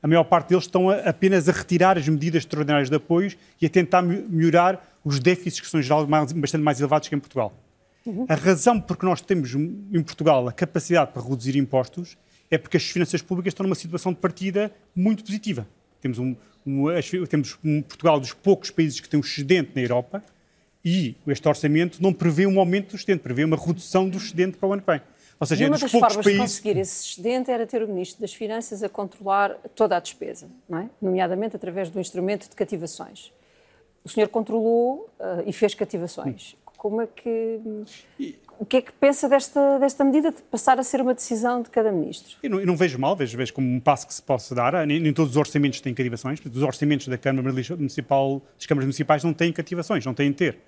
A maior parte deles estão a, apenas a retirar as medidas extraordinárias de apoio e a tentar melhorar os déficits que são, em geral, mais, bastante mais elevados que em Portugal. Uhum. A razão por que nós temos em Portugal a capacidade para reduzir impostos é porque as finanças públicas estão numa situação de partida muito positiva. Temos, um, um, temos um Portugal dos poucos países que tem um excedente na Europa e este orçamento não prevê um aumento do excedente, prevê uma redução do excedente para o ano que vem. Ou seja, e uma das formas países... de conseguir esse excedente era ter o Ministro das Finanças a controlar toda a despesa, é? nomeadamente através do instrumento de cativações o senhor controlou uh, e fez cativações. Como é que. O que é que pensa desta, desta medida de passar a ser uma decisão de cada ministro? Eu não, eu não vejo mal, vejo, vejo como um passo que se possa dar. Nem, nem todos os orçamentos têm cativações. Os orçamentos da Câmara Municipal, das câmaras municipais não têm cativações, não têm de ter.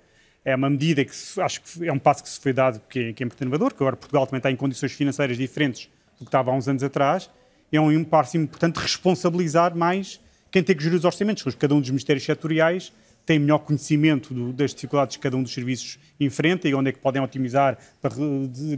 É uma medida que acho que é um passo que se foi dado que é, que é muito inovador, que agora Portugal também está em condições financeiras diferentes do que estava há uns anos atrás. É um passo importante responsabilizar mais quem tem que gerir os orçamentos, cada um dos ministérios setoriais têm melhor conhecimento do, das dificuldades que cada um dos serviços enfrenta e onde é que podem otimizar para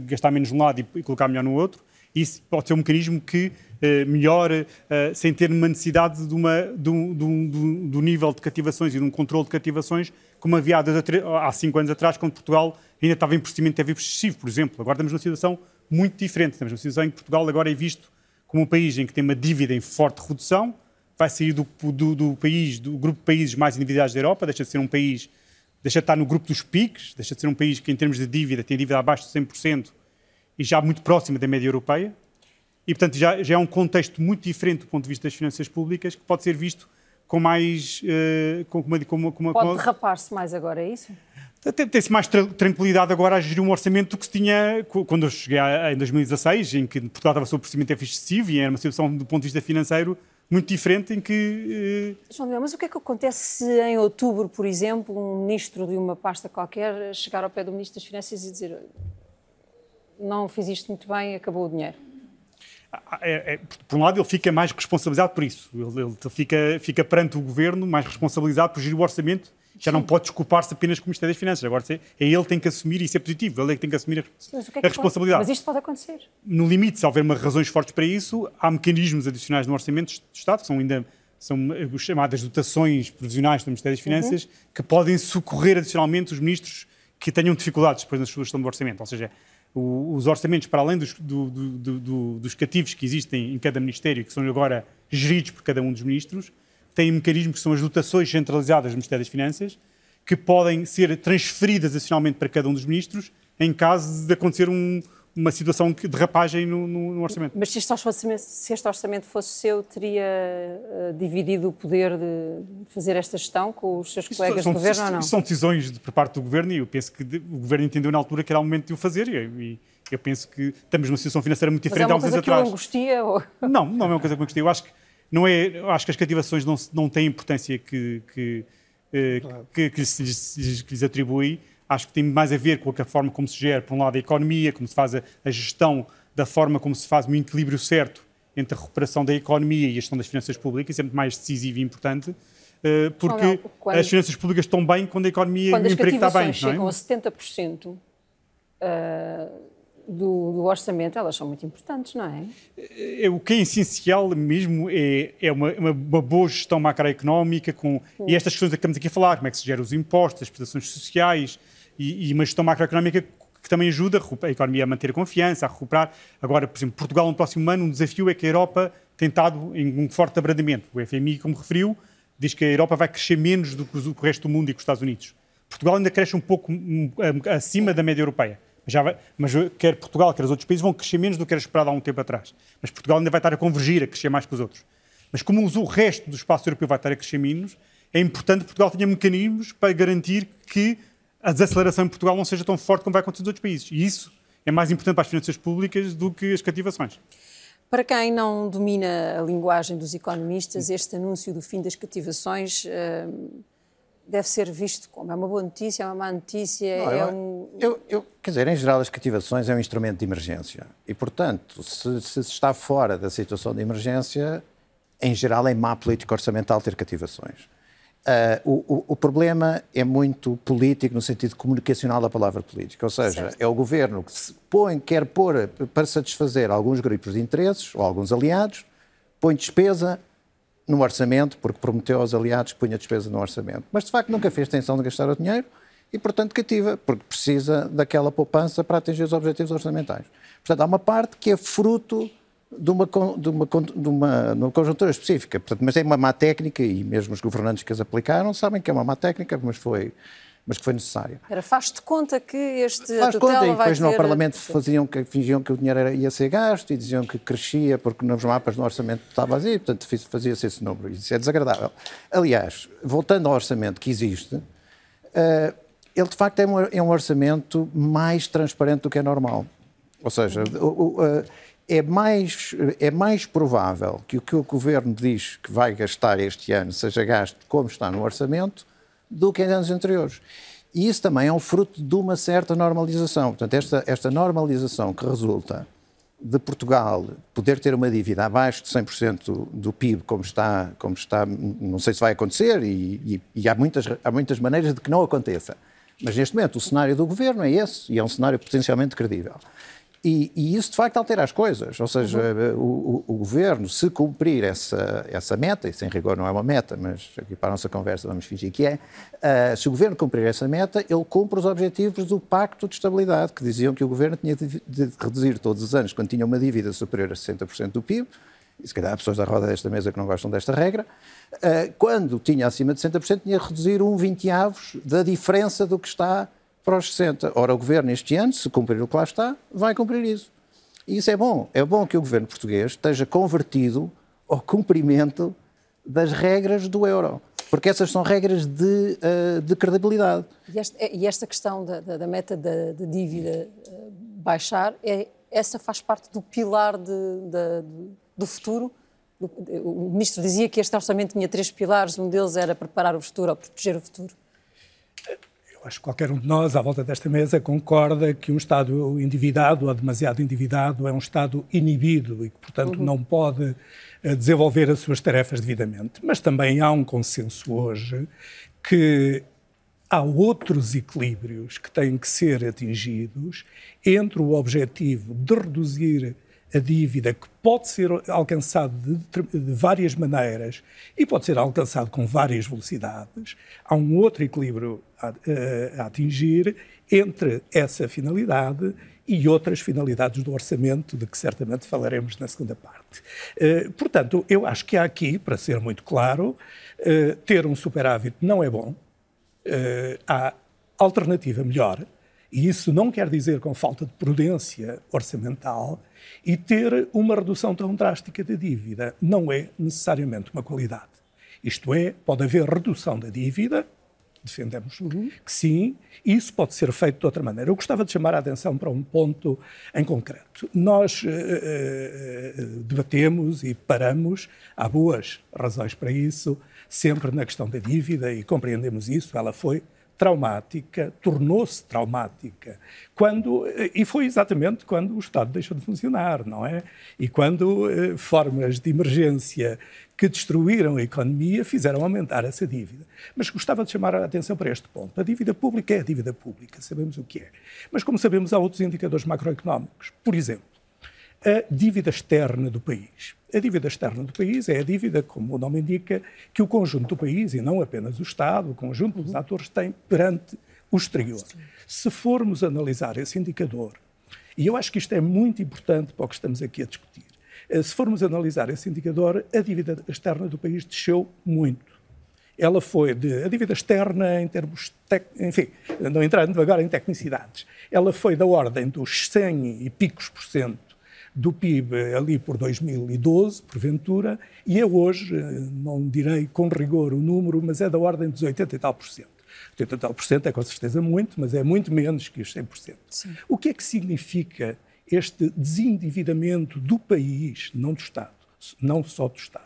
gastar menos de um lado e, e colocar melhor no outro. Isso pode ser um mecanismo que uh, melhora, uh, sem ter uma necessidade de, uma, de um, de um, do nível de cativações e de um controle de cativações, como havia há, cinco anos atrás, quando Portugal ainda estava em procedimento de excessivo, por exemplo. Agora estamos numa situação muito diferente. Estamos numa situação em que Portugal agora é visto como um país em que tem uma dívida em forte redução, vai sair do, do, do, país, do grupo de países mais endividados da Europa, deixa de ser um país, deixa de estar no grupo dos PICs, deixa de ser um país que, em termos de dívida, tem dívida abaixo de 100% e já muito próxima da média europeia. E, portanto, já, já é um contexto muito diferente do ponto de vista das finanças públicas, que pode ser visto com mais. Uh, com, com, com, com, pode derrapar-se mais agora, é isso? Tem-se mais tranquilidade agora a gerir um orçamento do que se tinha quando eu cheguei em 2016, em que Portugal estava sob procedimento excessivo e era uma situação, do ponto de vista financeiro, muito diferente em que... Uh... João mas o que é que acontece se em outubro, por exemplo, um ministro de uma pasta qualquer chegar ao pé do ministro das Finanças e dizer não fiz isto muito bem, acabou o dinheiro? É, é, por um lado, ele fica mais responsabilizado por isso. Ele, ele fica, fica perante o governo mais responsabilizado por gerir o orçamento já não pode desculpar-se apenas com o Ministério das Finanças. Agora é ele que tem que assumir, e isso é positivo, ele é que tem que assumir a, que é que a responsabilidade. Mas isto pode acontecer. No limite, se houver uma, razões fortes para isso, há mecanismos adicionais no Orçamento do Estado, que são ainda são as chamadas dotações provisionais do Ministério das Finanças, uhum. que podem socorrer adicionalmente os ministros que tenham dificuldades depois na sua gestão do orçamento. Ou seja, o, os orçamentos, para além dos, do, do, do, dos cativos que existem em cada ministério, que são agora geridos por cada um dos ministros, têm mecanismos que são as dotações centralizadas do Ministério das Finanças, que podem ser transferidas adicionalmente para cada um dos ministros em caso de acontecer um, uma situação de derrapagem no, no, no, orçamento. Mas se este orçamento, se este orçamento fosse seu, teria uh, dividido o poder de fazer esta gestão com os seus colegas são, do governo ou não? São decisões de, por parte do governo e eu penso que de, o governo entendeu na altura que era o momento de o fazer e, e eu penso que estamos numa situação financeira muito diferente há uns anos atrás. Mas é uma coisa que angustia? Ou... (laughs) Não, não é uma coisa que me angustia. Eu acho que não é, acho que as cativações não, não têm a importância que, que, eh, claro. que, que, lhes, que, lhes, atribui. Acho que tem mais a ver com a forma como se gera, por um lado, a economia, como se faz a, a gestão da forma como se faz um equilíbrio certo entre a recuperação da economia e a gestão das finanças públicas, é muito mais decisivo e importante, eh, porque não, quando, as finanças públicas estão bem quando a economia quando e o emprego está bem. Quando as chegam é? a 70%, uh, do, do, orçamento, elas são muito importantes, não é? é o que é essencial mesmo é, é uma, uma, uma, boa gestão macroeconómica com, e estas questões que estamos aqui a falar, como é que se geram os impostos, as prestações sociais e, e uma gestão macroeconómica que também ajuda a economia a manter a confiança, a recuperar. Agora, por exemplo, Portugal no próximo ano, um desafio é que a Europa tem estado em um forte abrandamento. O FMI, como referiu, diz que a Europa vai crescer menos do que o resto do mundo e que os Estados Unidos. Portugal ainda cresce um pouco acima da média europeia. Já vai, mas quer Portugal, quer os outros países vão crescer menos do que era esperado há um tempo atrás. Mas Portugal ainda vai estar a convergir, a crescer mais que os outros. Mas como o resto do espaço europeu vai estar a crescer menos, é importante que Portugal tenha mecanismos para garantir que a desaceleração em Portugal não seja tão forte como vai acontecer nos outros países. E isso é mais importante para as finanças públicas do que as cativações. Para quem não domina a linguagem dos economistas, este anúncio do fim das cativações uh, deve ser visto como? É uma boa notícia, é uma má notícia? Não, é eu, um... eu, eu, quer dizer, em geral, as cativações é um instrumento de emergência. E, portanto, se, se está fora da situação de emergência, em geral, é má política orçamental ter cativações. Uh, o, o, problema é muito político no sentido comunicacional da palavra política, ou seja, certo. é o governo que se põe, quer pôr para satisfazer alguns grupos de interesses ou alguns aliados, põe despesa no orçamento, porque prometeu aos aliados que punha despesa no orçamento. Mas, de facto, nunca fez tensão de gastar o dinheiro e, portanto, cativa, porque precisa daquela poupança para atingir os objetivos orçamentais. Portanto, há uma parte que é fruto de uma, de uma, de uma, de uma conjuntura específica. Portanto, mas é uma má técnica e mesmo os governantes que as aplicaram sabem que é uma má técnica, mas foi mas que foi necessária. Era faz-te conta que este faz conta, e depois no Parlamento faziam que, fingiam que o dinheiro ia ser gasto e diziam que crescia porque nos mapas do orçamento estava vazio, portanto fazia-se esse número. Isso é desagradável. Aliás, voltando ao orçamento que existe, uh, ele de facto é um, é um, orçamento mais transparente do que é normal. Ou seja, uh, é mais, é mais provável que o que o Governo diz que vai gastar este ano seja gasto como está no orçamento do que em anos anteriores. E isso também é um fruto de uma certa normalização. Portanto, esta, esta normalização que resulta de Portugal poder ter uma dívida abaixo de 100% do PIB, como está, como está, não sei se vai acontecer, e, e, e, há, muitas, há muitas maneiras de que não aconteça. Mas neste momento o cenário do governo é esse, e é um cenário potencialmente credível. E, e, isso de facto altera as coisas, ou seja, uhum. o, o, governo, se cumprir essa, essa meta, e sem rigor não é uma meta, mas aqui para a nossa conversa vamos fingir que é, uh, se o governo cumprir essa meta, ele cumpre os objetivos do Pacto de Estabilidade, que diziam que o governo tinha de, de reduzir todos os anos, quando tinha uma dívida superior a 60% do PIB, e se calhar há pessoas da roda desta mesa que não gostam desta regra, uh, quando tinha acima de 60%, tinha de reduzir um vinteavos da diferença do que está para os 60. Ora, o governo este ano, se cumprir o que lá está, vai cumprir isso. E isso é bom. É bom que o governo português esteja convertido ao cumprimento das regras do euro. Porque essas são regras de, uh, de credibilidade. E esta, e esta questão da, da, da meta da, dívida uh, baixar, é, essa faz parte do pilar de, de, do futuro? O ministro dizia que este orçamento tinha três pilares, um deles era preparar o futuro ou proteger o futuro acho que qualquer um de nós, à volta desta mesa, concorda que um Estado endividado ou demasiado endividado é um Estado inibido e que, portanto, uhum. não pode eh, desenvolver as suas tarefas devidamente. Mas também há um consenso hoje que há outros equilíbrios que têm que ser atingidos entre o objetivo de reduzir a dívida que pode ser alcançado de, de, várias maneiras e pode ser alcançado com várias velocidades. Há um outro equilíbrio a, a, a atingir entre essa finalidade e outras finalidades do orçamento, de que certamente falaremos na segunda parte. Uh, portanto, eu acho que há aqui, para ser muito claro, uh, ter um superávit não é bom. Uh, há alternativa melhor, e isso não quer dizer com falta de prudência orçamental, e ter uma redução tão drástica da dívida não é necessariamente uma qualidade. Isto é, pode haver redução da dívida, defendemos uhum. que sim, isso pode ser feito de outra maneira. Eu gostava de chamar a atenção para um ponto em concreto. Nós uh, uh, debatemos e paramos, há boas razões para isso, sempre na questão da dívida e compreendemos isso, ela foi traumática, tornou-se traumática, quando, e foi exatamente quando o Estado deixou de funcionar, não é? E quando eh, formas de emergência que destruíram a economia fizeram aumentar essa dívida. Mas gostava de chamar a atenção para este ponto. A dívida pública é a dívida pública, sabemos o que é. Mas, como sabemos, há outros indicadores macroeconómicos. Por exemplo, a dívida externa do país. A dívida externa do país é a dívida, como o nome indica, que o conjunto do país, e não apenas o Estado, o conjunto dos atores, tem perante o exterior. Se formos analisar esse indicador, e eu acho que isto é muito importante para o que estamos aqui a discutir, eh, se formos analisar esse indicador, a dívida externa do país desceu muito. Ela foi de. A dívida externa, em termos. Tec, enfim, não entrando agora em tecnicidades, ela foi da ordem dos 100 e picos por cento do PIB ali por 2012, porventura, e é hoje, eh, não direi com rigor o número, mas é da ordem dos 80 e tal por cento. 80 e tal por cento é com certeza muito, mas é muito menos que os 100 por cento. O que é que significa este desendividamento do país, não do Estado, não só do Estado,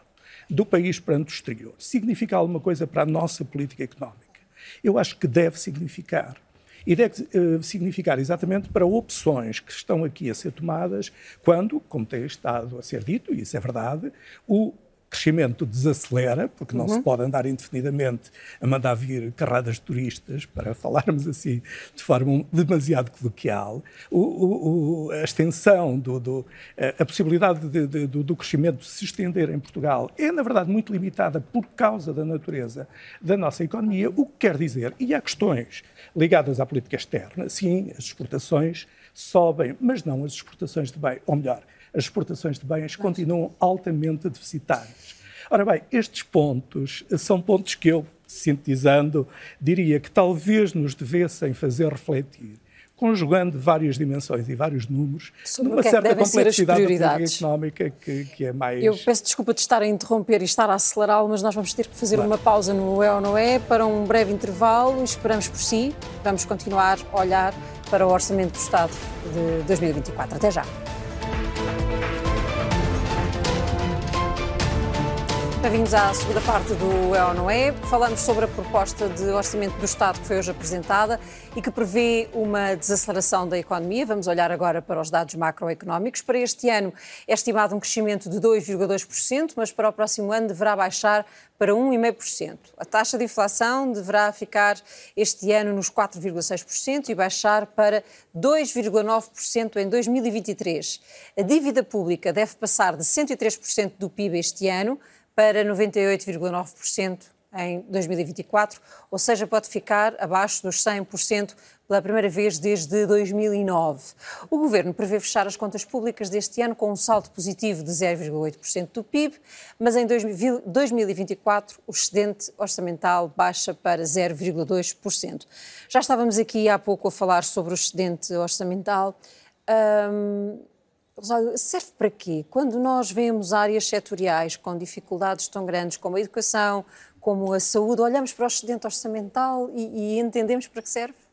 do país perante o exterior? Significa alguma coisa para a nossa política económica? Eu acho que deve significar. E deve uh, significar exatamente para opções que estão aqui a ser tomadas quando, como tem estado a ser dito, e isso é verdade, o crescimento desacelera, porque não uhum. se pode andar indefinidamente a mandar vir carradas de turistas, para falarmos assim de forma demasiado coloquial. O, o, a extensão, do, do a possibilidade de, de, do, do, crescimento se estender em Portugal é, na verdade, muito limitada por causa da natureza da nossa economia, o que quer dizer, e há questões ligadas à política externa, sim, as exportações sobem, mas não as exportações de bem, ou melhor, as exportações de bens continuam altamente deficitárias. Ora bem, estes pontos são pontos que eu, sintetizando, diria que talvez nos devessem fazer refletir conjugando várias dimensões e vários números, Sobre numa é certa complexidade económica que, que, é mais. Eu peço desculpa de estar a interromper e estar a acelerá-lo, mas nós vamos ter que fazer claro. uma pausa no É ou Não É para um breve intervalo. Esperamos por si. Vamos continuar a olhar para o Orçamento do Estado de 2024. Até já. Bem-vindos à segunda parte do É ou Não É. Falamos sobre a proposta de orçamento do Estado que foi hoje apresentada e que prevê uma desaceleração da economia. Vamos olhar agora para os dados macroeconómicos. Para este ano é estimado um crescimento de 2,2%, mas para o próximo ano deverá baixar para 1,5%. A taxa de inflação deverá ficar este ano nos 4,6% e baixar para 2,9% em 2023. A dívida pública deve passar de 103% do PIB este ano para 98,9% em 2024, ou seja, pode ficar abaixo dos 100% pela primeira vez desde 2009. O governo prevê fechar as contas públicas deste ano com um saldo positivo de 0,8% do PIB, mas em 2024 o excedente orçamental baixa para 0,2%. Já estávamos aqui há pouco a falar sobre o excedente orçamental. Um, serve para quê? Quando nós vemos áreas setoriais com dificuldades tão grandes como a educação, como a saúde, olhamos para o excedente orçamental e, e entendemos para que serve?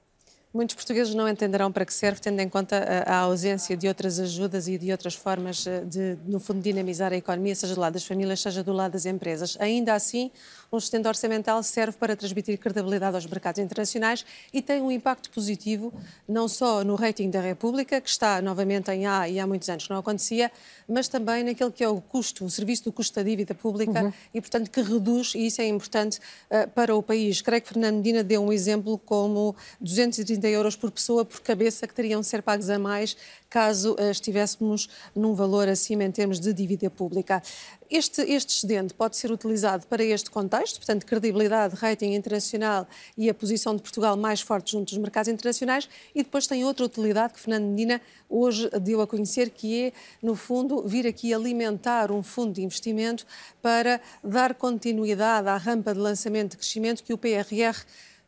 Muitos portugueses não entenderão para que serve, tendo em conta a, a, ausência de outras ajudas e de outras formas eh, de, no fundo, dinamizar a economia, seja do lado das famílias, seja do lado das empresas. Ainda assim, um sustento orçamental serve para transmitir credibilidade aos mercados internacionais e tem um impacto positivo não só no rating da República, que está novamente em A e há muitos anos que não acontecia, mas também naquele que é o custo, o serviço do custo da dívida pública uhum. e, portanto, que reduz, e isso é importante uh, para o país. Creio que Fernando Medina deu um exemplo como 230 euros por pessoa por cabeça que teriam de ser pagos a mais caso uh, estivéssemos num valor acima em termos de dívida pública. Este, este excedente pode ser utilizado para este contexto, portanto, credibilidade, rating internacional e a posição de Portugal mais forte junto dos mercados internacionais, e depois tem outra utilidade que Fernando Medina hoje deu a conhecer, que é, no fundo, vir aqui alimentar um fundo de investimento para dar continuidade à rampa de lançamento de crescimento que o PRR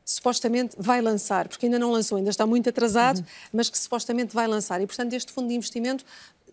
supostamente vai lançar, porque ainda não lançou, ainda está muito atrasado, uhum. mas que supostamente vai lançar. E, portanto, este fundo de investimento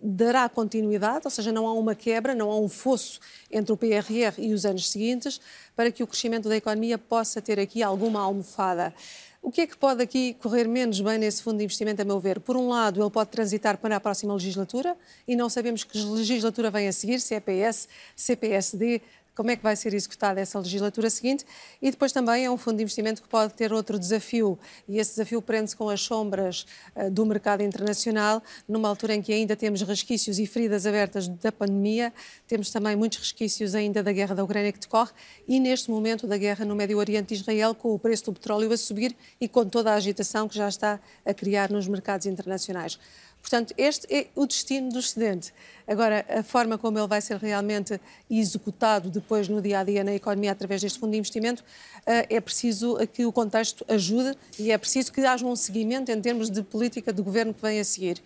dará continuidade, ou seja, não há uma quebra, não há um fosso entre o PRR e os anos seguintes, para que o crescimento da economia possa ter aqui alguma almofada. O que é que pode aqui correr menos bem nesse fundo de investimento, a meu ver? Por um lado, ele pode transitar para a próxima legislatura e não sabemos que legislatura vem a seguir, se é PS, se é PSD, como é que vai ser executada essa legislatura seguinte. E depois também é um fundo de investimento que pode ter outro desafio. E esse desafio prende-se com as sombras uh, do mercado internacional numa altura em que ainda temos resquícios e feridas abertas da pandemia, temos também muitos resquícios ainda da guerra da Ucrânia que decorre. E neste momento da guerra no Médio Oriente de Israel com o preço do petróleo a subir e com toda a agitação que já está a criar nos mercados internacionais. Portanto, este é o destino do excedente. Agora, a forma como ele vai ser realmente executado depois no dia a dia na economia através deste fundo de investimento, eh, é preciso que o contexto ajude e é preciso que haja um seguimento em termos de política de governo que vem a seguir.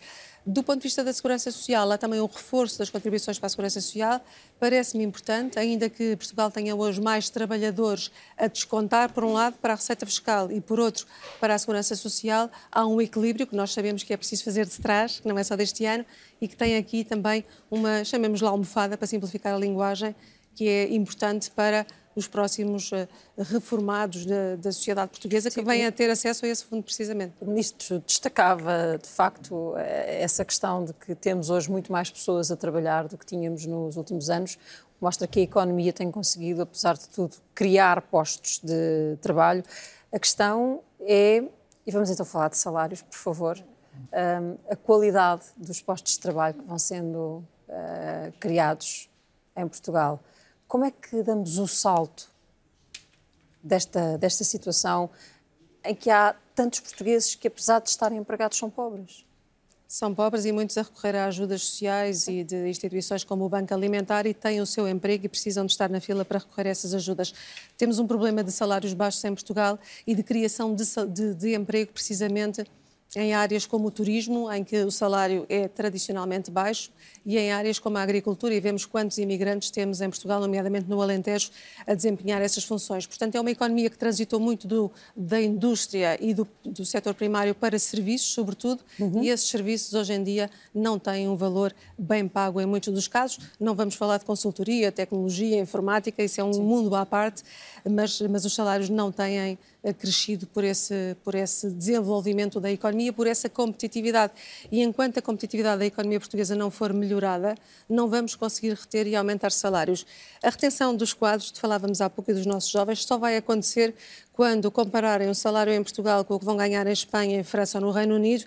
Do ponto de vista da segurança social, há também um reforço das contribuições para a segurança social. Parece-me importante, ainda que Portugal tenha hoje mais trabalhadores a descontar, por um lado, para a receita fiscal e, por outro, para a segurança social, há um equilíbrio que nós sabemos que é preciso fazer de trás, que não é só deste ano, e que tem aqui também uma, chamemos lá almofada, para simplificar a linguagem, que é importante para os próximos uh, reformados da, da, sociedade portuguesa que venham a ter acesso a esse fundo precisamente. O Ministro destacava, de facto, eh, essa questão de que temos hoje muito mais pessoas a trabalhar do que tínhamos nos últimos anos. Mostra que a economia tem conseguido, apesar de tudo, criar postos de trabalho. A questão é, e vamos então falar de salários, por favor, um, ehm, a qualidade dos postos de trabalho que vão sendo uh, criados em Portugal. Como é que damos o salto desta, desta situação em que há tantos portugueses que, apesar de estarem empregados, são pobres? São pobres e muitos a recorrer a ajudas sociais e de instituições como o Banco Alimentar e têm o seu emprego e precisam de estar na fila para recorrer a essas ajudas. Temos um problema de salários baixos em Portugal e de criação de, de, de emprego precisamente em áreas como o turismo, em que o salário é tradicionalmente baixo, e em áreas como a agricultura, e vemos quantos imigrantes temos em Portugal, nomeadamente no Alentejo, a desempenhar essas funções. Portanto, é uma economia que transitou muito do, da indústria e do, do setor primário para serviços, sobretudo, uhum. e esses serviços hoje em dia não têm um valor bem pago em muitos dos casos. Não vamos falar de consultoria, tecnologia, informática, isso é um Sim. mundo à parte, mas, mas os salários não têm eh, crescido por esse, por esse desenvolvimento da economia, por essa competitividade. E enquanto a competitividade da economia portuguesa não for melhorada, não vamos conseguir reter e aumentar salários. A retenção dos quadros, que falávamos há pouco, e dos nossos jovens, só vai acontecer quando compararem o salário em Portugal com o que vão ganhar em Espanha, em França ou no Reino Unido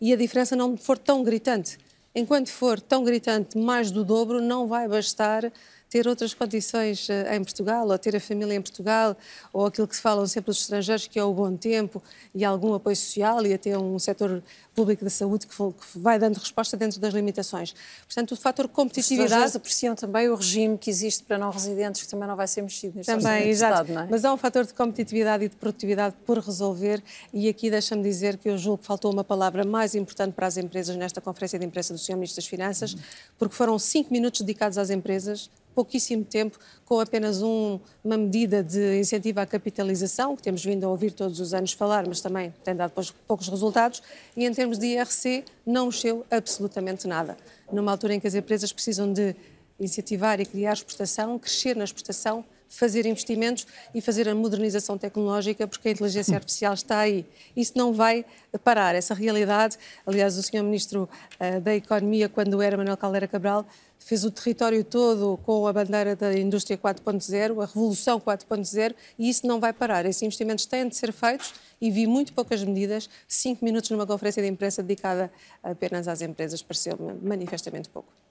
e a diferença não for tão gritante. Enquanto for tão gritante, mais do dobro, não vai bastar ter outras condições eh, em Portugal, ou ter a família em Portugal, ou aquilo que se falam sempre os estrangeiros, que é o bom tempo e algum apoio social e até um setor público da saúde que vai dando resposta dentro das limitações. Portanto, o fator competitividade... Os apreciam também o regime que existe para não residentes, que também não vai ser mexido neste Também, exato. Estado, é? Mas há um fator de competitividade e de produtividade por resolver e aqui deixa-me dizer que eu julgo que faltou uma palavra mais importante para as empresas nesta conferência de imprensa do Sr. Ministro das Finanças, porque foram cinco minutos dedicados às empresas pouquíssimo tempo, com apenas um, uma medida de incentivo à capitalização, que temos vindo a ouvir todos os anos falar, mas também tem dado poucos resultados, e em termos de IRC não mexeu absolutamente nada. Numa altura em que as empresas precisam de incentivar e criar exportação, crescer na exportação, fazer investimentos e fazer a modernização tecnológica, porque a inteligência artificial está aí. Isso não vai parar, essa realidade. Aliás, o Sr. Ministro uh, da Economia, quando era Manuel Caldeira Cabral, fez o território todo com a bandeira da indústria 4.0, a revolução 4.0, e isso não vai parar. Esses investimentos têm de ser feitos e vi muito poucas medidas. Cinco minutos numa conferência de imprensa dedicada apenas às empresas pareceu-me manifestamente pouco.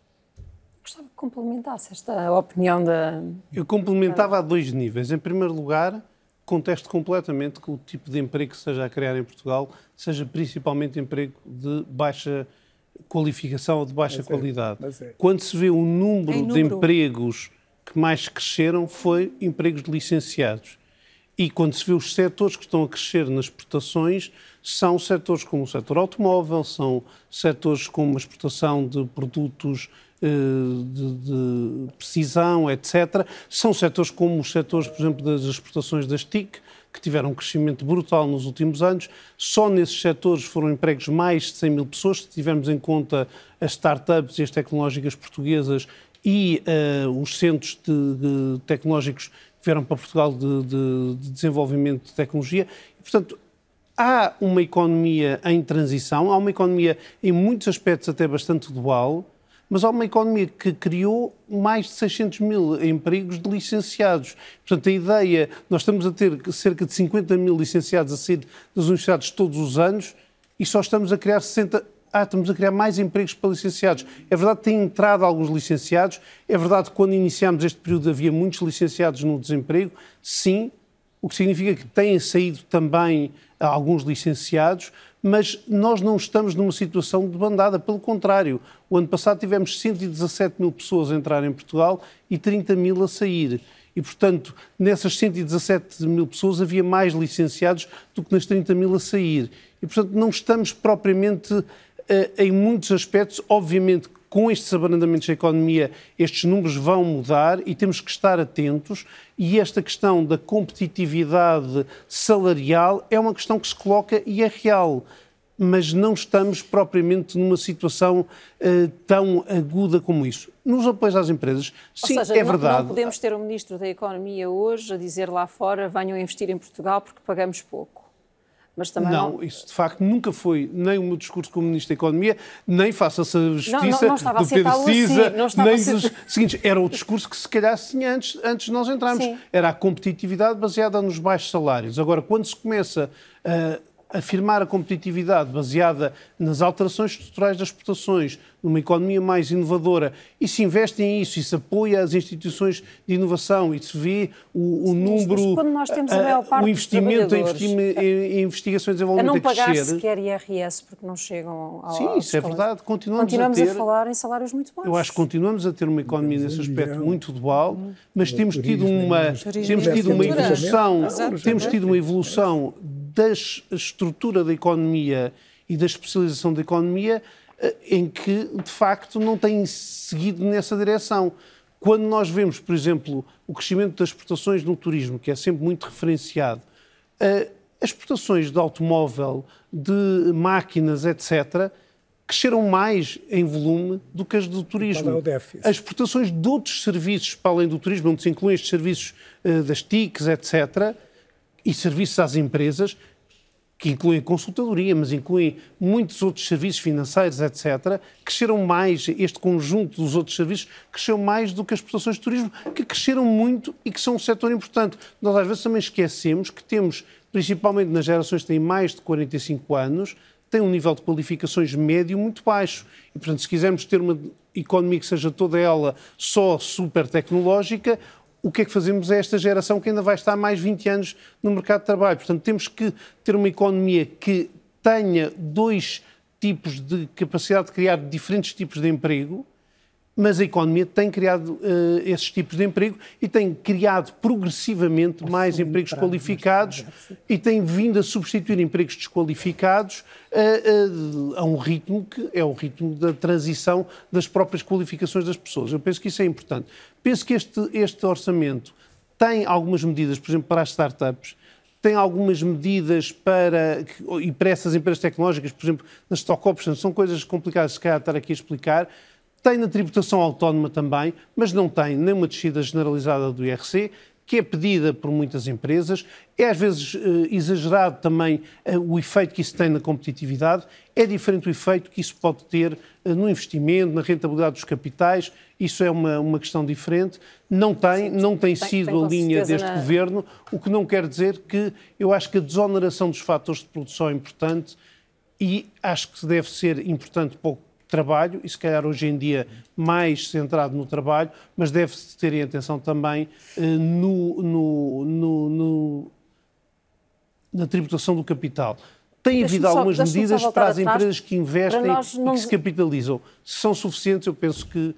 Gostava que complementasse esta opinião da. Eu complementava a dois níveis. Em primeiro lugar, contesto completamente que o tipo de emprego que seja a criar em Portugal seja principalmente emprego de baixa qualificação ou de baixa mas é, qualidade. É, Quando se vê o número, número de empregos que mais cresceram, foi empregos de licenciados. E quando se vê os setores que estão a crescer nas exportações, são setores como o setor automóvel, são setores como a exportação de produtos de, de, precisão, etc. São setores como os setores, por exemplo, das exportações das TIC, que tiveram um crescimento brutal nos últimos anos. Só nesses setores foram empregos mais de 100 mil pessoas, se tivermos em conta as startups e as tecnológicas portuguesas e uh, os centros de, de tecnológicos que vieram para Portugal de, de, de desenvolvimento de tecnologia. E, portanto, há uma economia em transição, há uma economia em muitos aspectos até bastante dual, mas há uma economia que criou mais de 600 mil empregos de licenciados. Portanto, a ideia, nós estamos a ter cerca de 50 mil licenciados a sair das universidades todos os anos e só estamos a criar 60, ah, estamos a criar mais empregos para licenciados. É verdade que têm entrado alguns licenciados, é verdade que quando iniciámos este período havia muitos licenciados no desemprego, sim, o que significa que têm saído também alguns licenciados, mas nós não estamos numa situação de bandada, pelo contrário. O ano passado tivemos 117 mil pessoas a entrar em Portugal e 30 mil a sair. E, portanto, nessas 117 mil pessoas havia mais licenciados do que nas 30 mil a sair. E, portanto, não estamos propriamente, eh, em muitos aspectos, obviamente, com estes abrandamentos da economia, estes números vão mudar e temos que estar atentos. E esta questão da competitividade salarial é uma questão que se coloca e é real. Mas não estamos propriamente numa situação uh, tão aguda como isso. Nos apoios às empresas, Ou sim, seja, é não, verdade. Não podemos ter o um Ministro da Economia hoje a dizer lá fora venham investir em Portugal porque pagamos pouco. Mas também não, não, isso de facto nunca foi nem o meu discurso como Ministro da Economia, nem faça-se a justiça não, não, do Pedro Cisa, assim, nem dos (laughs) seguintes. Era o discurso que se calhar se tinha antes, antes de nós entrarmos. Sim. Era a competitividade baseada nos baixos salários. Agora, quando se começa a afirmar a competitividade baseada nas alterações estruturais das exportações, numa economia mais inovadora, e se investe em isso, e se apoia as instituições de inovação, e se vê o, o número, quando nós temos a maior parte o investimento em, em, investigação e desenvolvimento a não pagar crescer. sequer IRS porque não chegam ao Sim, isso é verdade. Continuamos, continuamos a, ter, a falar em salários muito baixos. Eu acho que continuamos a ter uma economia nesse aspecto muito dual, mas temos tido uma, temos tido uma evolução, temos tido uma evolução da estrutura da economia e da especialização da economia eh, em que, de facto, não tem seguido nessa direção. Quando nós vemos, por exemplo, o crescimento das exportações no turismo, que é sempre muito referenciado, eh, as exportações de automóvel, de máquinas, etc., cresceram mais em volume do que as do turismo. É as exportações de outros serviços, para além do turismo, onde se incluem estes serviços eh, das TICs, etc., e serviços às empresas, que incluem consultadoria, mas incluem muitos outros serviços financeiros, etc., cresceram mais, este conjunto dos outros serviços cresceu mais do que as exportações de turismo, que cresceram muito e que são um setor importante. Nós às vezes também esquecemos que temos, principalmente nas gerações que têm mais de 45 anos, têm um nível de qualificações médio muito baixo. E, portanto, se quisermos ter uma economia que seja toda ela só super tecnológica, o que é que fazemos a esta geração que ainda vai estar mais 20 anos no mercado de trabalho. Portanto, temos que ter uma economia que tenha dois tipos de capacidade de criar diferentes tipos de emprego, mas a economia tem criado uh, esses tipos de emprego e tem criado progressivamente mais empregos qualificados e tem vindo a substituir empregos desqualificados uh, uh, a um ritmo que é o ritmo da transição das próprias qualificações das pessoas. Eu penso que isso é importante. Penso que este, este orçamento tem algumas medidas, por exemplo, para as startups, tem algumas medidas para, e para essas empresas tecnológicas, por exemplo, nas stock options, são coisas complicadas se calhar estar aqui a explicar, tem na tributação autónoma também, mas não tem nem uma descida generalizada do IRC, que é pedida por muitas empresas. É às vezes eh, exagerado também eh, o efeito que isso tem na competitividade. É diferente o efeito que isso pode ter eh, no investimento, na rentabilidade dos capitais. Isso é uma, uma questão diferente. Não tem, não tem, tem sido tem, a linha deste na... governo, o que não quer dizer que eu acho que a desoneração dos fatores de produção é importante e acho que deve ser importante para o trabalho, e se calhar hoje em dia mais centrado no trabalho, mas deve-se ter em atenção também uh, no, no, no, na tributação do capital. Tem havido algumas medidas para as empresas que investem não... e que se capitalizam. Se são suficientes, eu penso que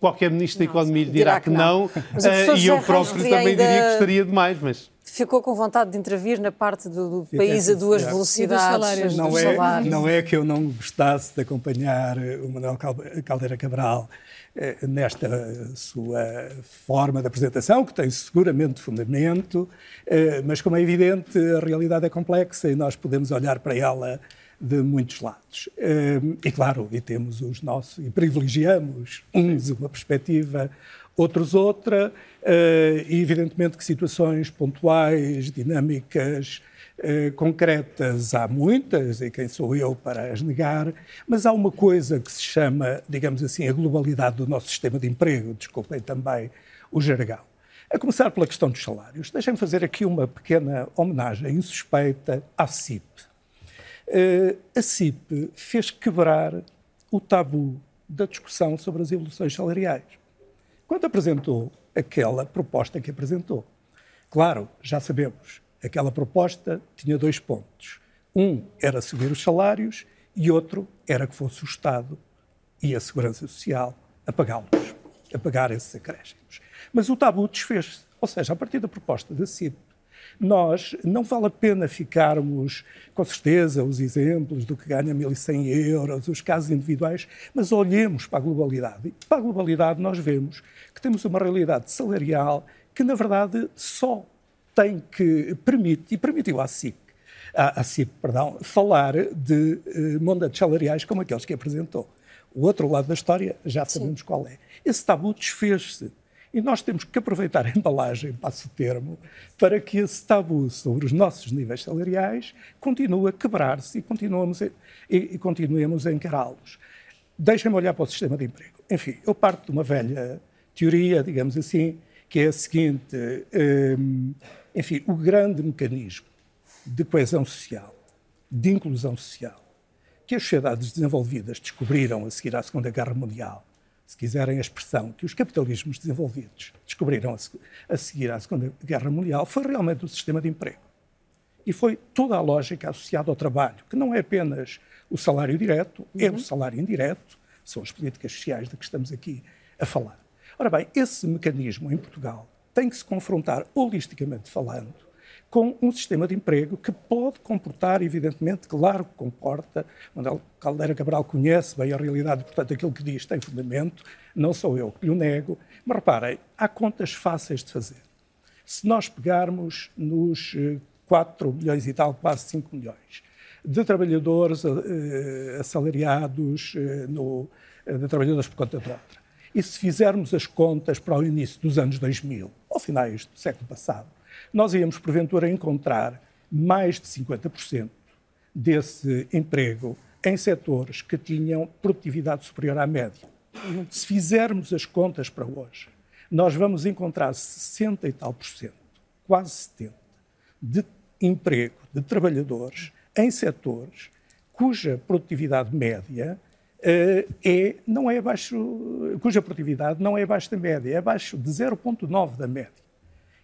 qualquer ministro da Economia lhe dirá, dirá que não, que não. Uh, e eu próprio também ainda... diria que gostaria de mais, mas ficou com vontade de intervir na parte do, do país a duas velocidades. Não é, não é que eu não gostasse de acompanhar o Manuel Caldeira Cabral eh, nesta sua forma de apresentação, que tem seguramente fundamento, eh, mas como é evidente, a realidade é complexa e nós podemos olhar para ela de muitos lados. Eh, e claro, e temos os nossos, e privilegiamos uns uma perspectiva outros outra, uh, e evidentemente que situações pontuais, dinâmicas, Eh, concretas há muitas, e quem sou eu para as negar, mas há uma coisa que se chama, digamos assim, a globalidade do nosso sistema de emprego, desculpem também o jargão. A começar pela questão dos salários. Deixem-me fazer aqui uma pequena homenagem insuspeita à CIP. Uh, a CIP fez quebrar o tabu da discussão sobre as evoluções salariais. Quando apresentou aquela proposta que apresentou, claro, já sabemos, aquela proposta tinha dois pontos. Um era subir os salários e outro era que fosse o Estado e a Segurança Social a pagá-los, a pagar esses acréscimos. Mas o tabu desfez-se. Ou seja, a partir da proposta da CIP, nós não vale a pena ficarmos, com certeza, os exemplos do que ganha 1.100 euros, os casos individuais, mas olhemos para a globalidade. E para a globalidade nós vemos que temos uma realidade salarial que, na verdade, só tem que permite, e permitiu à SIC, à, à CIP, perdão, falar de uh, montantes salariais como aqueles que apresentou. O outro lado da história já sabemos Sim. qual é. Esse tabu desfez-se. E nós temos que aproveitar a embalagem, passo o termo, para que esse tabu sobre os nossos níveis salariais continue a quebrar-se e e, e continuemos a encará-los. Deixem-me olhar para o sistema de emprego. Enfim, eu parto de uma velha teoria, digamos assim, que é a seguinte: um, enfim, o grande mecanismo de coesão social, de inclusão social, que as sociedades desenvolvidas descobriram a seguir à Segunda Guerra Mundial, se quiserem a expressão que os capitalismos desenvolvidos descobriram a seguir à Segunda Guerra Mundial, foi realmente o sistema de emprego. E foi toda a lógica associada ao trabalho, que não é apenas o salário direto, uhum. é o uhum. salário indireto, são as políticas sociais de que estamos aqui a falar. Ora bem, esse mecanismo em Portugal tem que se confrontar, holisticamente falando, com um sistema de emprego que pode comportar, evidentemente, claro que comporta, Manuel Caldeira Cabral conhece bem a realidade, portanto, aquilo que diz tem fundamento, não sou eu que lhe nego, mas reparem, há contas fáceis de fazer. Se nós pegarmos nos 4 eh, milhões e tal, quase 5 milhões, de trabalhadores uh, assalariados, uh, no, de trabalhadores por conta outra, e se fizermos as contas para o início dos anos 2000, ou finais do século passado, nós íamos, porventura, encontrar mais de 50% desse emprego em setores que tinham produtividade superior à média. Se fizermos as contas para hoje, nós vamos encontrar 60 e tal por cento, quase 70, de emprego de trabalhadores em setores cuja produtividade média uh, é, não é abaixo, cuja produtividade não é abaixo da média, é abaixo de 0,9 da média.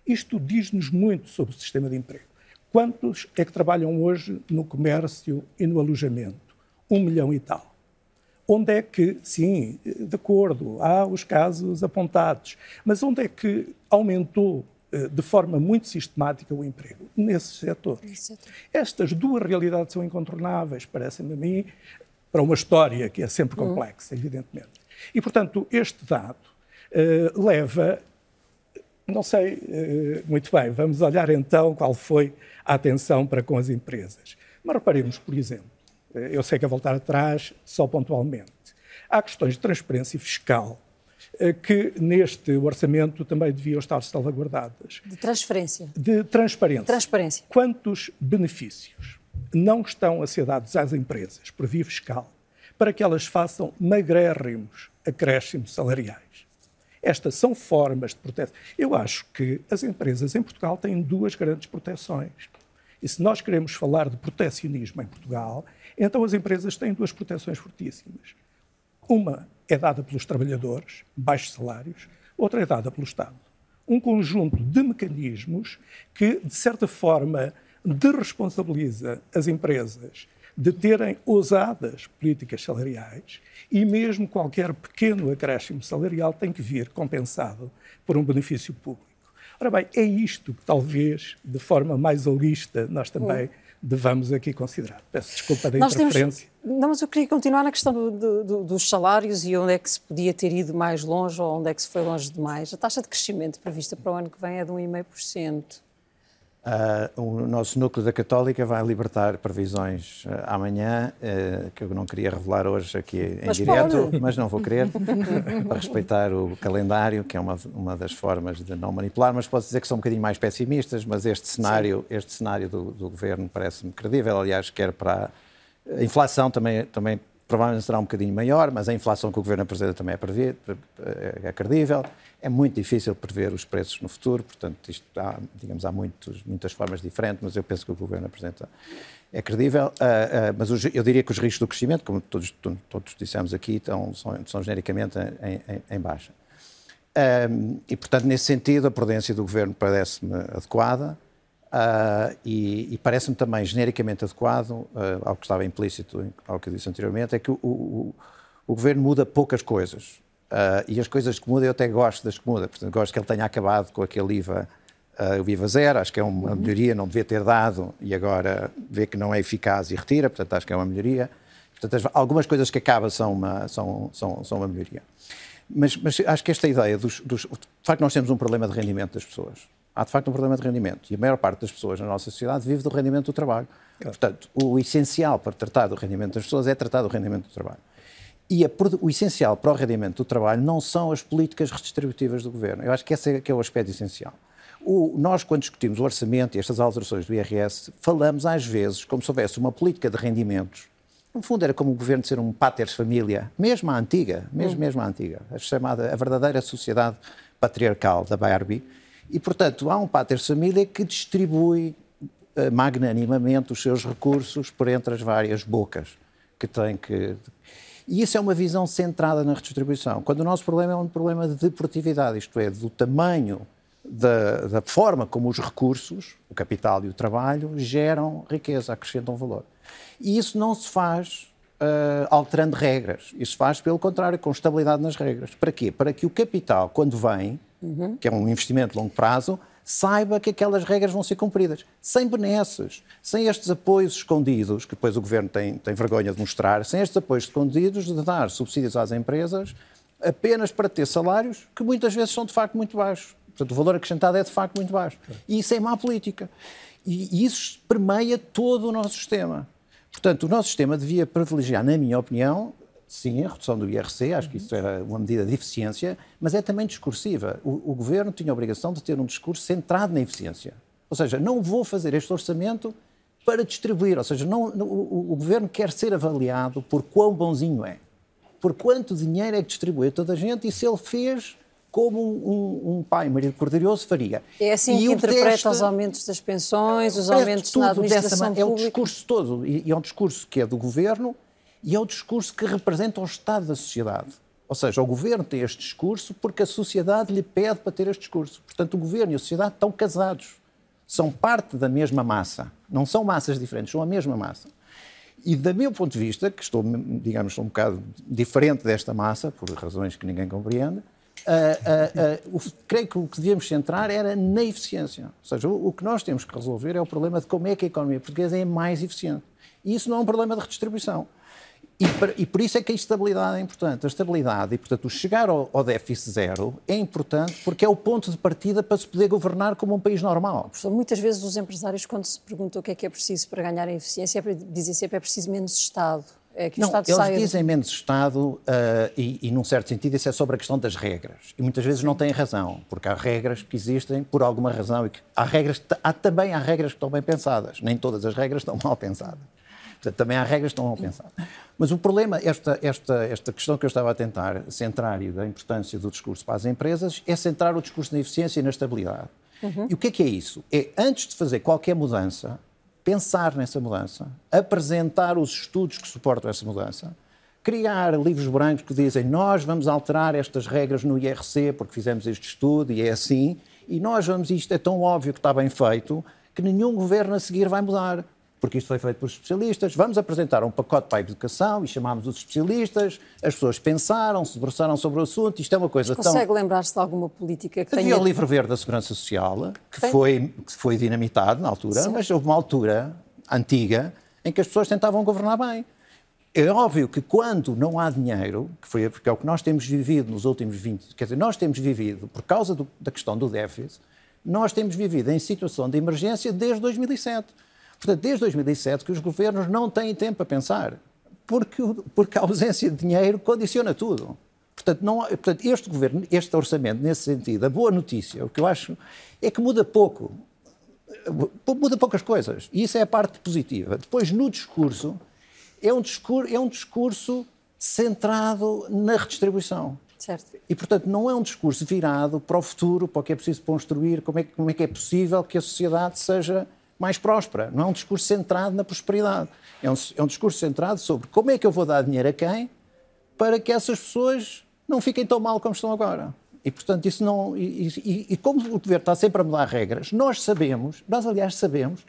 Isto diz-nos muito sobre o sistema de emprego. Quantos é que trabalham hoje no comércio e no alojamento? Um milhão e tal. Onde é que, sim, de acordo, há os casos apontados, mas onde é que aumentou eh, de forma muito sistemática o emprego? Nesses setores. Estas duas realidades são incontornáveis, parecem-me a mim, para uma história que é sempre uhum. complexa, evidentemente. E, portanto, este dado uh, leva, não sei uh, muito bem, vamos olhar então qual foi a atenção para com as empresas. Mas reparemos, por exemplo, uh, eu sei que a voltar atrás, só pontualmente, há questões de transparência fiscal que neste orçamento também deviam estar salvaguardadas. De transferência. De transparência. Transparência. Quantos benefícios não estão a ser dados às empresas por via fiscal para que elas façam magrérrimos acréscimos salariais. Estas são formas de proteção. Eu acho que as empresas em Portugal têm duas grandes proteções. E se nós queremos falar de protecionismo em Portugal, então as empresas têm duas proteções fortíssimas. Uma é dada pelos trabalhadores, baixos salários, outra é dada pelo Estado. Um conjunto de mecanismos que, de certa forma, deresponsabiliza as empresas de terem ousadas políticas salariais e mesmo qualquer pequeno acréscimo salarial tem que vir compensado por um benefício público. Ora bem, é isto que talvez, de forma mais holista, nós também devamos aqui considerar. Peço desculpa da nós interferência. Temos... Não, mas eu queria continuar na questão do, do, dos salários e onde é que se podia ter ido mais longe ou onde é que se foi longe demais. A taxa de crescimento prevista para o ano que vem é de 1,5%. Uh, o nosso núcleo da Católica vai libertar previsões uh, amanhã, uh, que eu não queria revelar hoje aqui em mas direto, pode. mas não vou querer, (laughs) para respeitar o calendário, que é uma, uma das formas de não manipular, mas posso dizer que são um bocadinho mais pessimistas, mas este cenário, este cenário do, do governo parece-me credível, aliás, quer para a inflação também, também provavelmente será um bocadinho maior, mas a inflação que o governo apresenta também é, prever, é credível. É muito difícil prever os preços no futuro, portanto, isto há, digamos, há muitos, muitas formas diferentes, mas eu penso que o governo apresenta é credível. Uh, uh, mas os, eu diria que os riscos do crescimento, como todos, todos dissemos aqui, estão, são, são genericamente em, em, em baixa. Um, e, portanto, nesse sentido, a prudência do governo parece-me adequada. Uh, e, e parece-me também genericamente adequado uh, ao que estava implícito ao que eu disse anteriormente, é que o, o, o governo muda poucas coisas. Uh, e as coisas que mudam, eu até gosto das que mudam. Portanto, gosto que ele tenha acabado com aquele IVA, o IVA zero, acho que é uma uhum. melhoria, não devia ter dado e agora vê que não é eficaz e retira, portanto, acho que é uma melhoria. Portanto, algumas coisas que acabam são uma, são, são, são uma melhoria. Mas, mas acho que esta ideia dos, dos. De facto, nós temos um problema de rendimento das pessoas há de facto um problema de rendimento. E a maior parte das pessoas na nossa sociedade vive do rendimento do trabalho. Portanto, o essencial para tratar do rendimento das pessoas é tratar do rendimento do trabalho. E a, o essencial para o rendimento do trabalho não são as políticas redistributivas do governo. Eu acho que esse é, que é o aspecto essencial. O, nós, quando discutimos o orçamento e estas alterações do IRS, falamos às vezes como se houvesse uma política de rendimentos. No fundo, era como o governo ser um pater família, mesmo a antiga, mesmo, hum. mesmo a antiga, a chamada a verdadeira sociedade patriarcal da Barbie, e, portanto, há um pater família que distribui uh, magnanimamente os seus recursos por entre as várias bocas que tem que. E isso é uma visão centrada na redistribuição. Quando o nosso problema é um problema de produtividade, isto é, do tamanho da, da, forma como os recursos, o capital e o trabalho, geram riqueza, acrescentam valor. E isso não se faz uh, alterando regras. Isso faz, pelo contrário, com estabilidade nas regras. Para quê? Para que o capital, quando vem, uhum. que é um investimento de longo prazo, saiba que aquelas regras vão ser cumpridas, sem benesses, sem estes apoios escondidos, que depois o governo tem, tem vergonha de mostrar, sem estes apoios escondidos de dar subsídios às empresas apenas para ter salários que muitas vezes são de facto muito baixos. Portanto, o valor acrescentado é de facto muito baixo. E isso é má política. E isso permeia todo o nosso sistema. Portanto, o nosso sistema devia privilegiar, na minha opinião, sim, a redução do IRC, acho que isso era uma medida de eficiência, mas é também discursiva. O, o, governo tinha a obrigação de ter um discurso centrado na eficiência. Ou seja, não vou fazer este orçamento para distribuir, ou seja, não, não, o, o, governo quer ser avaliado por quão bonzinho é, por quanto dinheiro é que distribui a toda a gente e se ele fez como um, um pai marido cordeiroso faria. É assim e que interpreta os aumentos das pensões, os aumentos na administração dessa, É o discurso todo, e, e é um discurso que é do governo e é o discurso que representa o estado da sociedade. Ou seja, o governo tem este discurso porque a sociedade lhe pede para ter este discurso. Portanto, o governo e a sociedade estão casados. São parte da mesma massa. Não são massas diferentes, são a mesma massa. E, do meu ponto de vista, que estou, digamos, um bocado diferente desta massa, por razões que ninguém compreende, uh, uh, uh, o, creio que o que devíamos centrar era na eficiência. Ou seja, o, o que nós temos que resolver é o problema de como é que a economia portuguesa é mais eficiente. E isso não é um problema de redistribuição. E, por isso é que a estabilidade é importante. A estabilidade e, portanto, o chegar ao, ao, déficit zero é importante porque é o ponto de partida para se poder governar como um país normal. Professor, muitas vezes os empresários, quando se perguntam o que é que é preciso para ganhar a eficiência, dizem sempre que é preciso menos Estado. É que não, o Estado eles saia... dizem menos Estado uh, e, e, num certo sentido, isso é sobre a questão das regras. E muitas vezes não têm razão, porque há regras que existem por alguma razão e que há regras, há, também há regras que estão bem pensadas. Nem todas as regras estão mal pensadas. Portanto, também há regras que estão a pensar. Mas o problema, esta, esta, esta questão que eu estava a tentar centrar e da importância do discurso para as empresas, é centrar o discurso na eficiência e na estabilidade. Uhum. E o que é que é isso? É, antes de fazer qualquer mudança, pensar nessa mudança, apresentar os estudos que suportam essa mudança, criar livros brancos que dizem nós vamos alterar estas regras no IRC porque fizemos este estudo e é assim, e nós vamos, isto é tão óbvio que está bem feito, que nenhum governo a seguir vai mudar porque isto foi feito por especialistas. Vamos apresentar um pacote para a educação e chamámos os especialistas. As pessoas pensaram, se debruçaram sobre o assunto. Isto é uma coisa Mas tão. Consegue lembrar-se de alguma política que Havia tenha... o livro verde da Segurança Social, que foi, que foi dinamitado na altura, Sim. mas houve uma altura antiga em que as pessoas tentavam governar bem. É óbvio que quando não há dinheiro, que foi porque é o que nós temos vivido nos últimos 20, quer dizer, nós temos vivido por causa do, da questão do déficit, Nós temos vivido em situação de emergência desde 2007. Portanto, desde 2007 que os governos não têm tempo a pensar, porque, porque a ausência de dinheiro condiciona tudo. Portanto, não, portanto, este governo, este orçamento, nesse sentido, a boa notícia, o que eu acho é que muda pouco. Muda poucas coisas. E isso é a parte positiva. Depois, no discurso, é um discurso, é um discurso centrado na redistribuição. Certo. E, portanto, não é um discurso virado para o futuro, para o que é preciso construir, como é, como é que é possível que a sociedade seja mais próspera. Não é um discurso centrado na prosperidade. É um, é um discurso centrado sobre como é que eu vou dar dinheiro a quem para que essas pessoas não fiquem tão mal como estão agora. E, portanto, isso não. E, e, e, como o governo está sempre a mudar regras, nós sabemos, nós, aliás, sabemos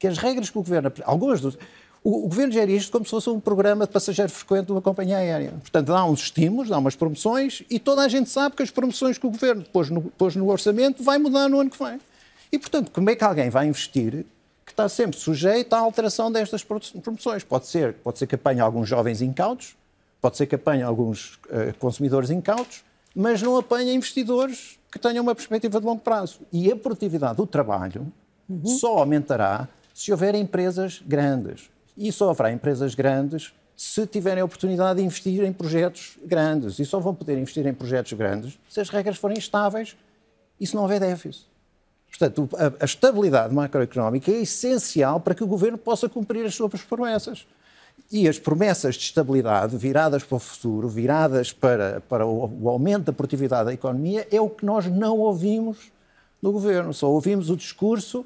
que as regras que o governo. Algumas dos. O, o governo gera isto como se fosse um programa de passageiro frequente de uma companhia aérea. Portanto, dá uns estímulos, dá umas promoções e toda a gente sabe que as promoções que o governo pôs no, pôs no orçamento vai mudar no ano que vem. E, portanto, como é que alguém vai investir que está sempre sujeito à alteração destas promoções? Pode ser, pode ser que apanhe alguns jovens incautos, Pode ser que apanhe alguns uh, consumidores incautos, mas não apanhe investidores que tenham uma perspectiva de longo prazo. E a produtividade do trabalho uhum. só aumentará se houver empresas grandes. E só haverá empresas grandes se tiverem a oportunidade de investir em projetos grandes. E só vão poder investir em projetos grandes se as regras forem estáveis e se não houver déficit. Portanto, a, a estabilidade macroeconómica é essencial para que o governo possa cumprir as suas promessas. E as promessas de estabilidade viradas para o futuro, viradas para, para o, o aumento da produtividade da economia, é o que nós não ouvimos no governo. Só ouvimos o discurso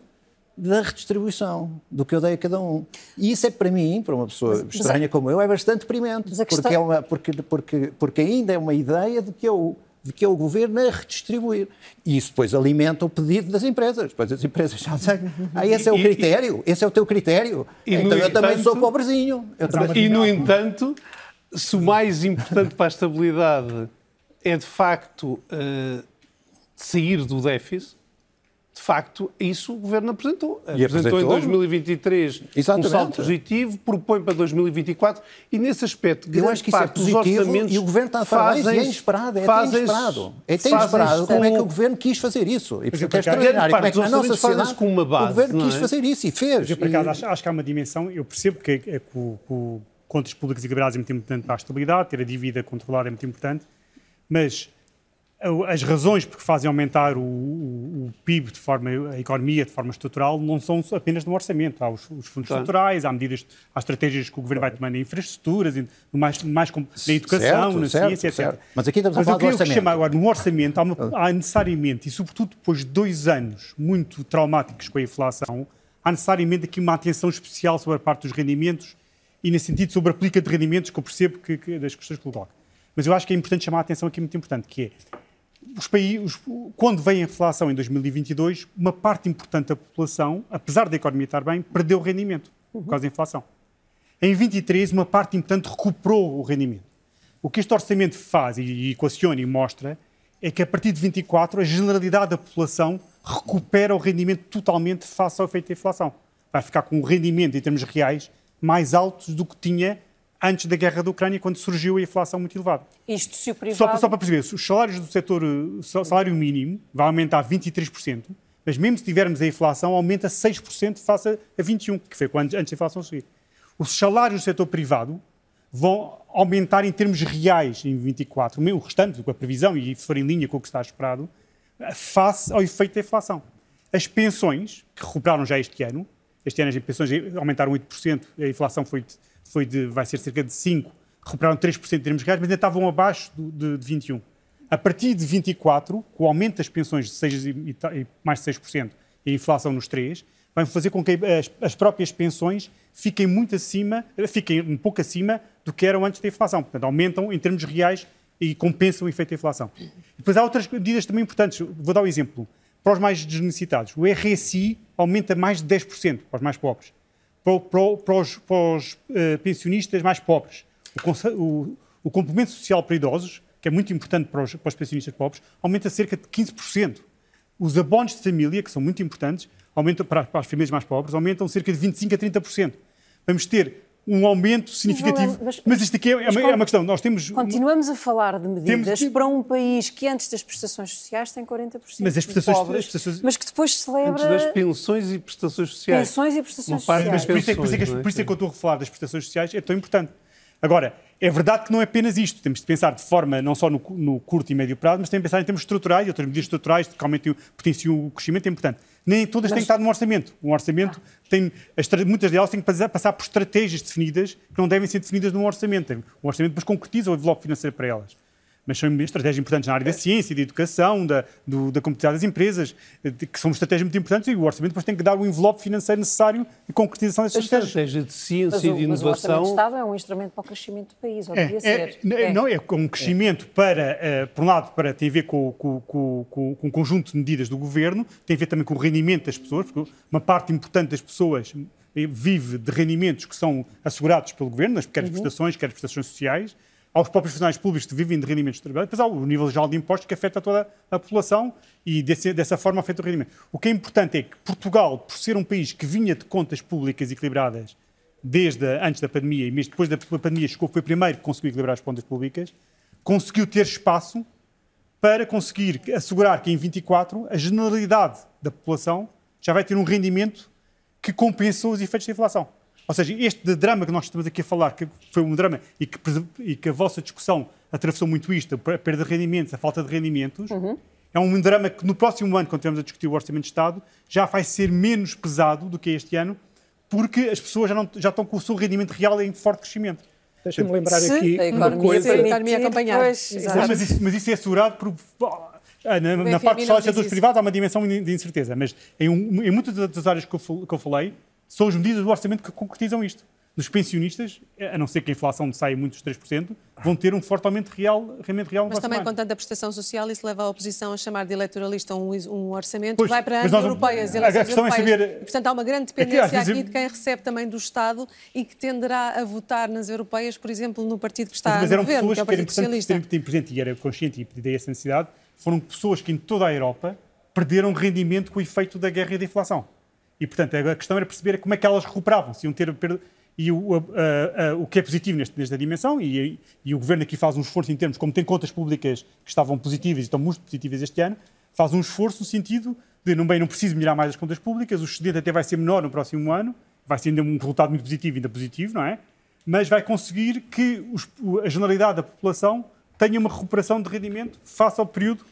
da redistribuição, do que eu dei a cada um. E isso é para mim, para uma pessoa mas, estranha mas, como eu, é bastante deprimente, questão... porque, é uma, porque, porque, porque ainda é uma ideia de que eu de que é o governo a redistribuir. E isso depois alimenta o pedido das empresas. Depois as empresas já dizem, (laughs) ah, esse é o critério, esse é o teu critério. E então eu entanto, também sou pobrezinho. Também... E, no entanto, se o mais importante para a estabilidade é, de facto, uh, sair do déficit, de facto, isso o Governo apresentou. E apresentou, apresentou em 2023 Exatamente. um saldo positivo, propõe para 2024 e nesse aspecto, eu acho que isso é positivo e o Governo está a fazer e é inesperado, é até inesperado. É até inesperado como é que o Governo quis fazer isso. E portanto é extraordinário como é que na nossa sociedade com uma base, o Governo quis é? fazer isso e fez. Eu, por acaso, acho, acho, que há uma dimensão, eu percebo que, é, que o, o contas públicas equilibradas é muito importante para a estabilidade, ter a dívida controlada é muito importante, mas as razões porque fazem aumentar o, o, o, PIB de forma, a economia de forma estrutural não são apenas no orçamento. Há os, os fundos claro. estruturais, há medidas, há estratégias que o governo vai tomando em infraestruturas, mais na educação, certo, na certo, ciência, certo. etc. Mas aqui estamos Mas a falar do orçamento. Chamar agora, no orçamento, há, uma, há necessariamente, e sobretudo depois de dois anos muito traumáticos com a inflação, há necessariamente aqui uma atenção especial sobre a parte dos rendimentos e, nesse sentido, sobre a aplica de rendimentos, que eu percebo que, que das questões que coloca. Mas eu acho que é importante chamar a atenção aqui, muito importante, que é os países, quando vem a inflação em 2022, uma parte importante da população, apesar da economia estar bem, perdeu o rendimento por causa da inflação. Em 23, uma parte importante recuperou o rendimento. O que este orçamento faz e equaciona e mostra é que a partir de 24 a generalidade da população recupera o rendimento totalmente face ao efeito da inflação. Vai ficar com um rendimento em termos reais mais altos do que tinha antes da guerra da Ucrânia, quando surgiu a inflação muito elevada. Isto se o privado... Só, só para perceber, os salários do setor, o salário mínimo vai aumentar 23%, mas mesmo se tivermos a inflação, aumenta 6% face a 21%, que foi quando, antes da inflação subir. Os salários do setor privado vão aumentar em termos reais em 24, o restante, com a previsão, e se for em linha com o que está esperado, face ao efeito da inflação. As pensões, que recuperaram já este ano, este ano as pensões aumentaram 8%, a inflação foi foi de, vai ser cerca de 5, recuperaram 3% em termos reais, mas ainda estavam abaixo do, de, de 21. A partir de 24, com o aumento das pensões de 6 e, e mais de 6% e a inflação nos 3, vai fazer com que as, as, próprias pensões fiquem muito acima, fiquem um pouco acima do que eram antes da inflação. Portanto, aumentam em termos reais e compensam o efeito da inflação. Depois há outras medidas também importantes. Vou dar um exemplo. Para os mais desnecessitados, o RSI aumenta mais de 10% para os mais pobres para, para, para os, para os uh, pensionistas mais pobres. O, o, o, complemento social para idosos, que é muito importante para os, para os pensionistas pobres, aumenta cerca de 15%. Os abonos de família, que são muito importantes, aumentam para, para as famílias mais pobres, aumentam cerca de 25% a 30%. Vamos ter um aumento significativo. Mas, mas, isto aqui é, é, uma, é, uma, questão. Nós temos. Continuamos a falar de medidas temos, para um país que antes das prestações sociais tem 40% mas as prestações, pobres, as prestações, mas que depois celebra. Antes das pensões e prestações sociais. Pensões e prestações sociais. Mas por isso, é, por, isso é, por isso é que eu estou a falar das prestações sociais, é tão importante. Agora, é verdade que não é apenas isto. Temos de pensar de forma não só no, no curto e médio prazo, mas também pensar em termos estruturais, outras medidas estruturais que aumentem, potenciam o crescimento é importante. Nem todas têm que estar no orçamento. Um orçamento tem. Muitas delas têm que passar por estratégias definidas que não devem ser definidas num orçamento. O orçamento depois concretiza o envelope financeiro para elas mas são estratégias importantes na área da ciência, da educação, da, do, da competitividade das empresas, que são estratégias muito importantes e o orçamento depois tem que dar o envelope financeiro necessário e concretização dessas estratégias. A estratégia de ciência mas e de inovação... Mas o orçamento de Estado é um instrumento para o crescimento do país, ou é, devia é, ser. É, não, é um crescimento para, uh, por um lado, para, tem a ver com, com, com, com, com um conjunto de medidas do governo, tem a ver também com o rendimento das pessoas, porque uma parte importante das pessoas vive de rendimentos que são assegurados pelo governo, nas quer as uhum. prestações, quer as prestações sociais, aos próprios funcionários públicos que vivem de rendimentos de trabalho, depois há o nível geral de impostos que afeta toda a população e desse, dessa forma afeta o rendimento. O que é importante é que Portugal, por ser um país que vinha de contas públicas equilibradas desde antes da pandemia e mesmo depois da pandemia chegou, foi o primeiro que conseguiu equilibrar as contas públicas, conseguiu ter espaço para conseguir assegurar que em 24 a generalidade da população já vai ter um rendimento que compensou os efeitos da inflação. Ou seja, este drama que nós estamos aqui a falar, que foi um drama e que, e que a vossa discussão atravessou muito isto, a perda de rendimentos, a falta de rendimentos, uhum. é um drama que no próximo ano, quando estivermos a discutir o Orçamento de Estado, já vai ser menos pesado do que este ano, porque as pessoas já, não, já estão com o seu rendimento real em forte crescimento. Deixa-me lembrar Se aqui uma coisa. A economia acompanhar. Mas, isso, mas isso é assegurado por. Ah, na, na parte dos setores privados há uma dimensão de incerteza, mas em, um, em muitas das áreas que eu, que eu falei, são as medidas do orçamento que concretizam isto. Os pensionistas, a não ser que a inflação saia muito dos 3%, vão ter um forte aumento real, rendimento real Mas também, com tanta prestação social, isso leva a oposição a chamar de eleitoralista um, um orçamento pois, que vai para as europeias, eleições a questão europeias. É saber... Portanto, há uma grande dependência é que, aqui de quem recebe também do Estado e que tenderá a votar nas europeias, por exemplo, no partido que está mas, mas no governo, que é o Partido Socialista. Mas eram presente e era consciente e pedi essa necessidade, foram pessoas que em toda a Europa perderam rendimento com o efeito da guerra e da inflação. E, portanto, a questão era perceber como é que elas recuperavam, se iam ter. E o, a, a, o que é positivo neste, nesta dimensão, e, e, o Governo aqui faz um esforço em termos, como tem contas públicas que estavam positivas e estão muito positivas este ano, faz um esforço no sentido de, não bem, não preciso melhorar mais as contas públicas, o excedente até vai ser menor no próximo ano, vai ser ainda um resultado muito positivo, ainda positivo, não é? Mas vai conseguir que os, a generalidade da população tenha uma recuperação de rendimento face ao período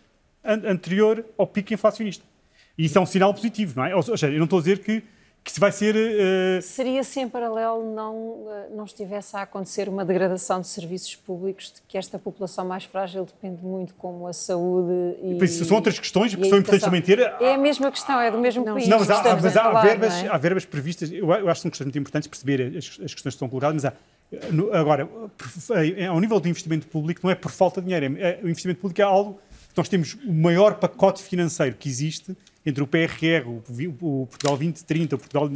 an anterior ao pico inflacionista. E isso é um sinal positivo, não é? Ou seja, eu não estou a dizer que, que se vai ser. Uh... Seria se em paralelo não, eh, não estivesse a acontecer uma degradação de serviços públicos, de que esta população mais frágil depende muito, como a saúde e. Isso são outras questões que são importantes também ter. É a mesma questão, é do mesmo não, país. Não, mas há, mas há, falar, verbas, é? há verbas previstas, eu, eu acho que são questões muito importantes perceber as, as questões que estão colocadas, mas há. Agora, ao nível do investimento público, não é por falta de dinheiro. É, o investimento público é algo que nós temos o maior pacote financeiro que existe entre o PRR, o, Portugal 2030, o Portugal.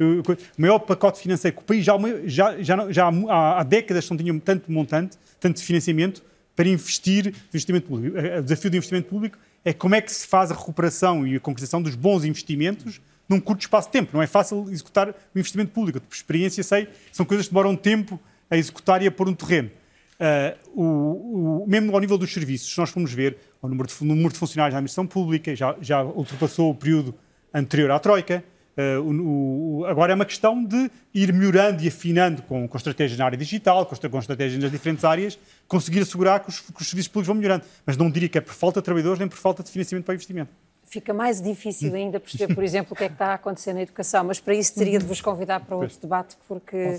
O, maior pacote financeiro que o país já, já, já, já há, há décadas não tinha tanto montante, tanto financiamento para investir investimento público. O desafio do investimento público é como é que se faz a recuperação e a concretização dos bons investimentos num curto espaço de tempo. Não é fácil executar o investimento público. Por experiência, sei, são coisas que demoram tempo a executar e a pôr um terreno. Uh, o, o, mesmo ao nível dos serviços, se nós formos ver, o número de, o número de funcionários da administração pública já, já ultrapassou o período anterior à Troika. Uh, o, agora é uma questão de ir melhorando e afinando com, com estratégias na área digital, com, com estratégias nas diferentes áreas, conseguir assegurar que os, que os serviços públicos vão melhorando. Mas não diria que é por falta de trabalhadores nem por falta de financiamento para o investimento fica mais difícil ainda perceber, por exemplo, o que é que está a acontecer na educação, mas para isso teria de vos convidar para outro debate, porque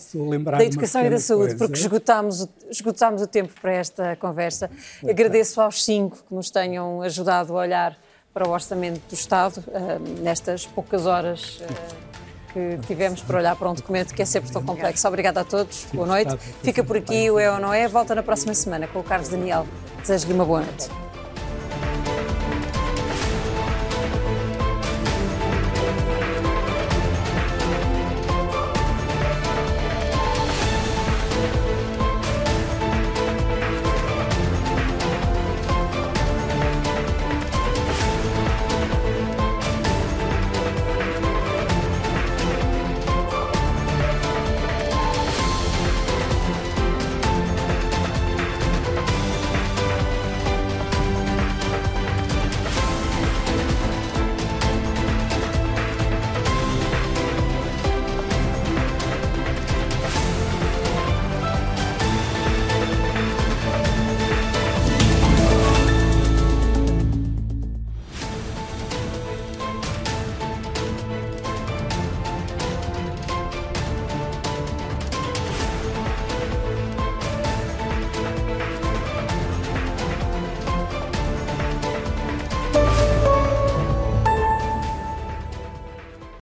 da educação e da saúde, coisa. porque esgotámos, esgotámos o tempo para esta conversa. Muito Agradeço bem. aos cinco que nos tenham ajudado a olhar para o orçamento do Estado uh, nestas poucas horas. Uh, que tivemos para olhar para um documento que é sempre tão complexo. Obrigada a todos, boa noite. Fica por aqui o É ou Não É. Volta na próxima semana com o Carlos Daniel. Desejo-lhe uma boa noite.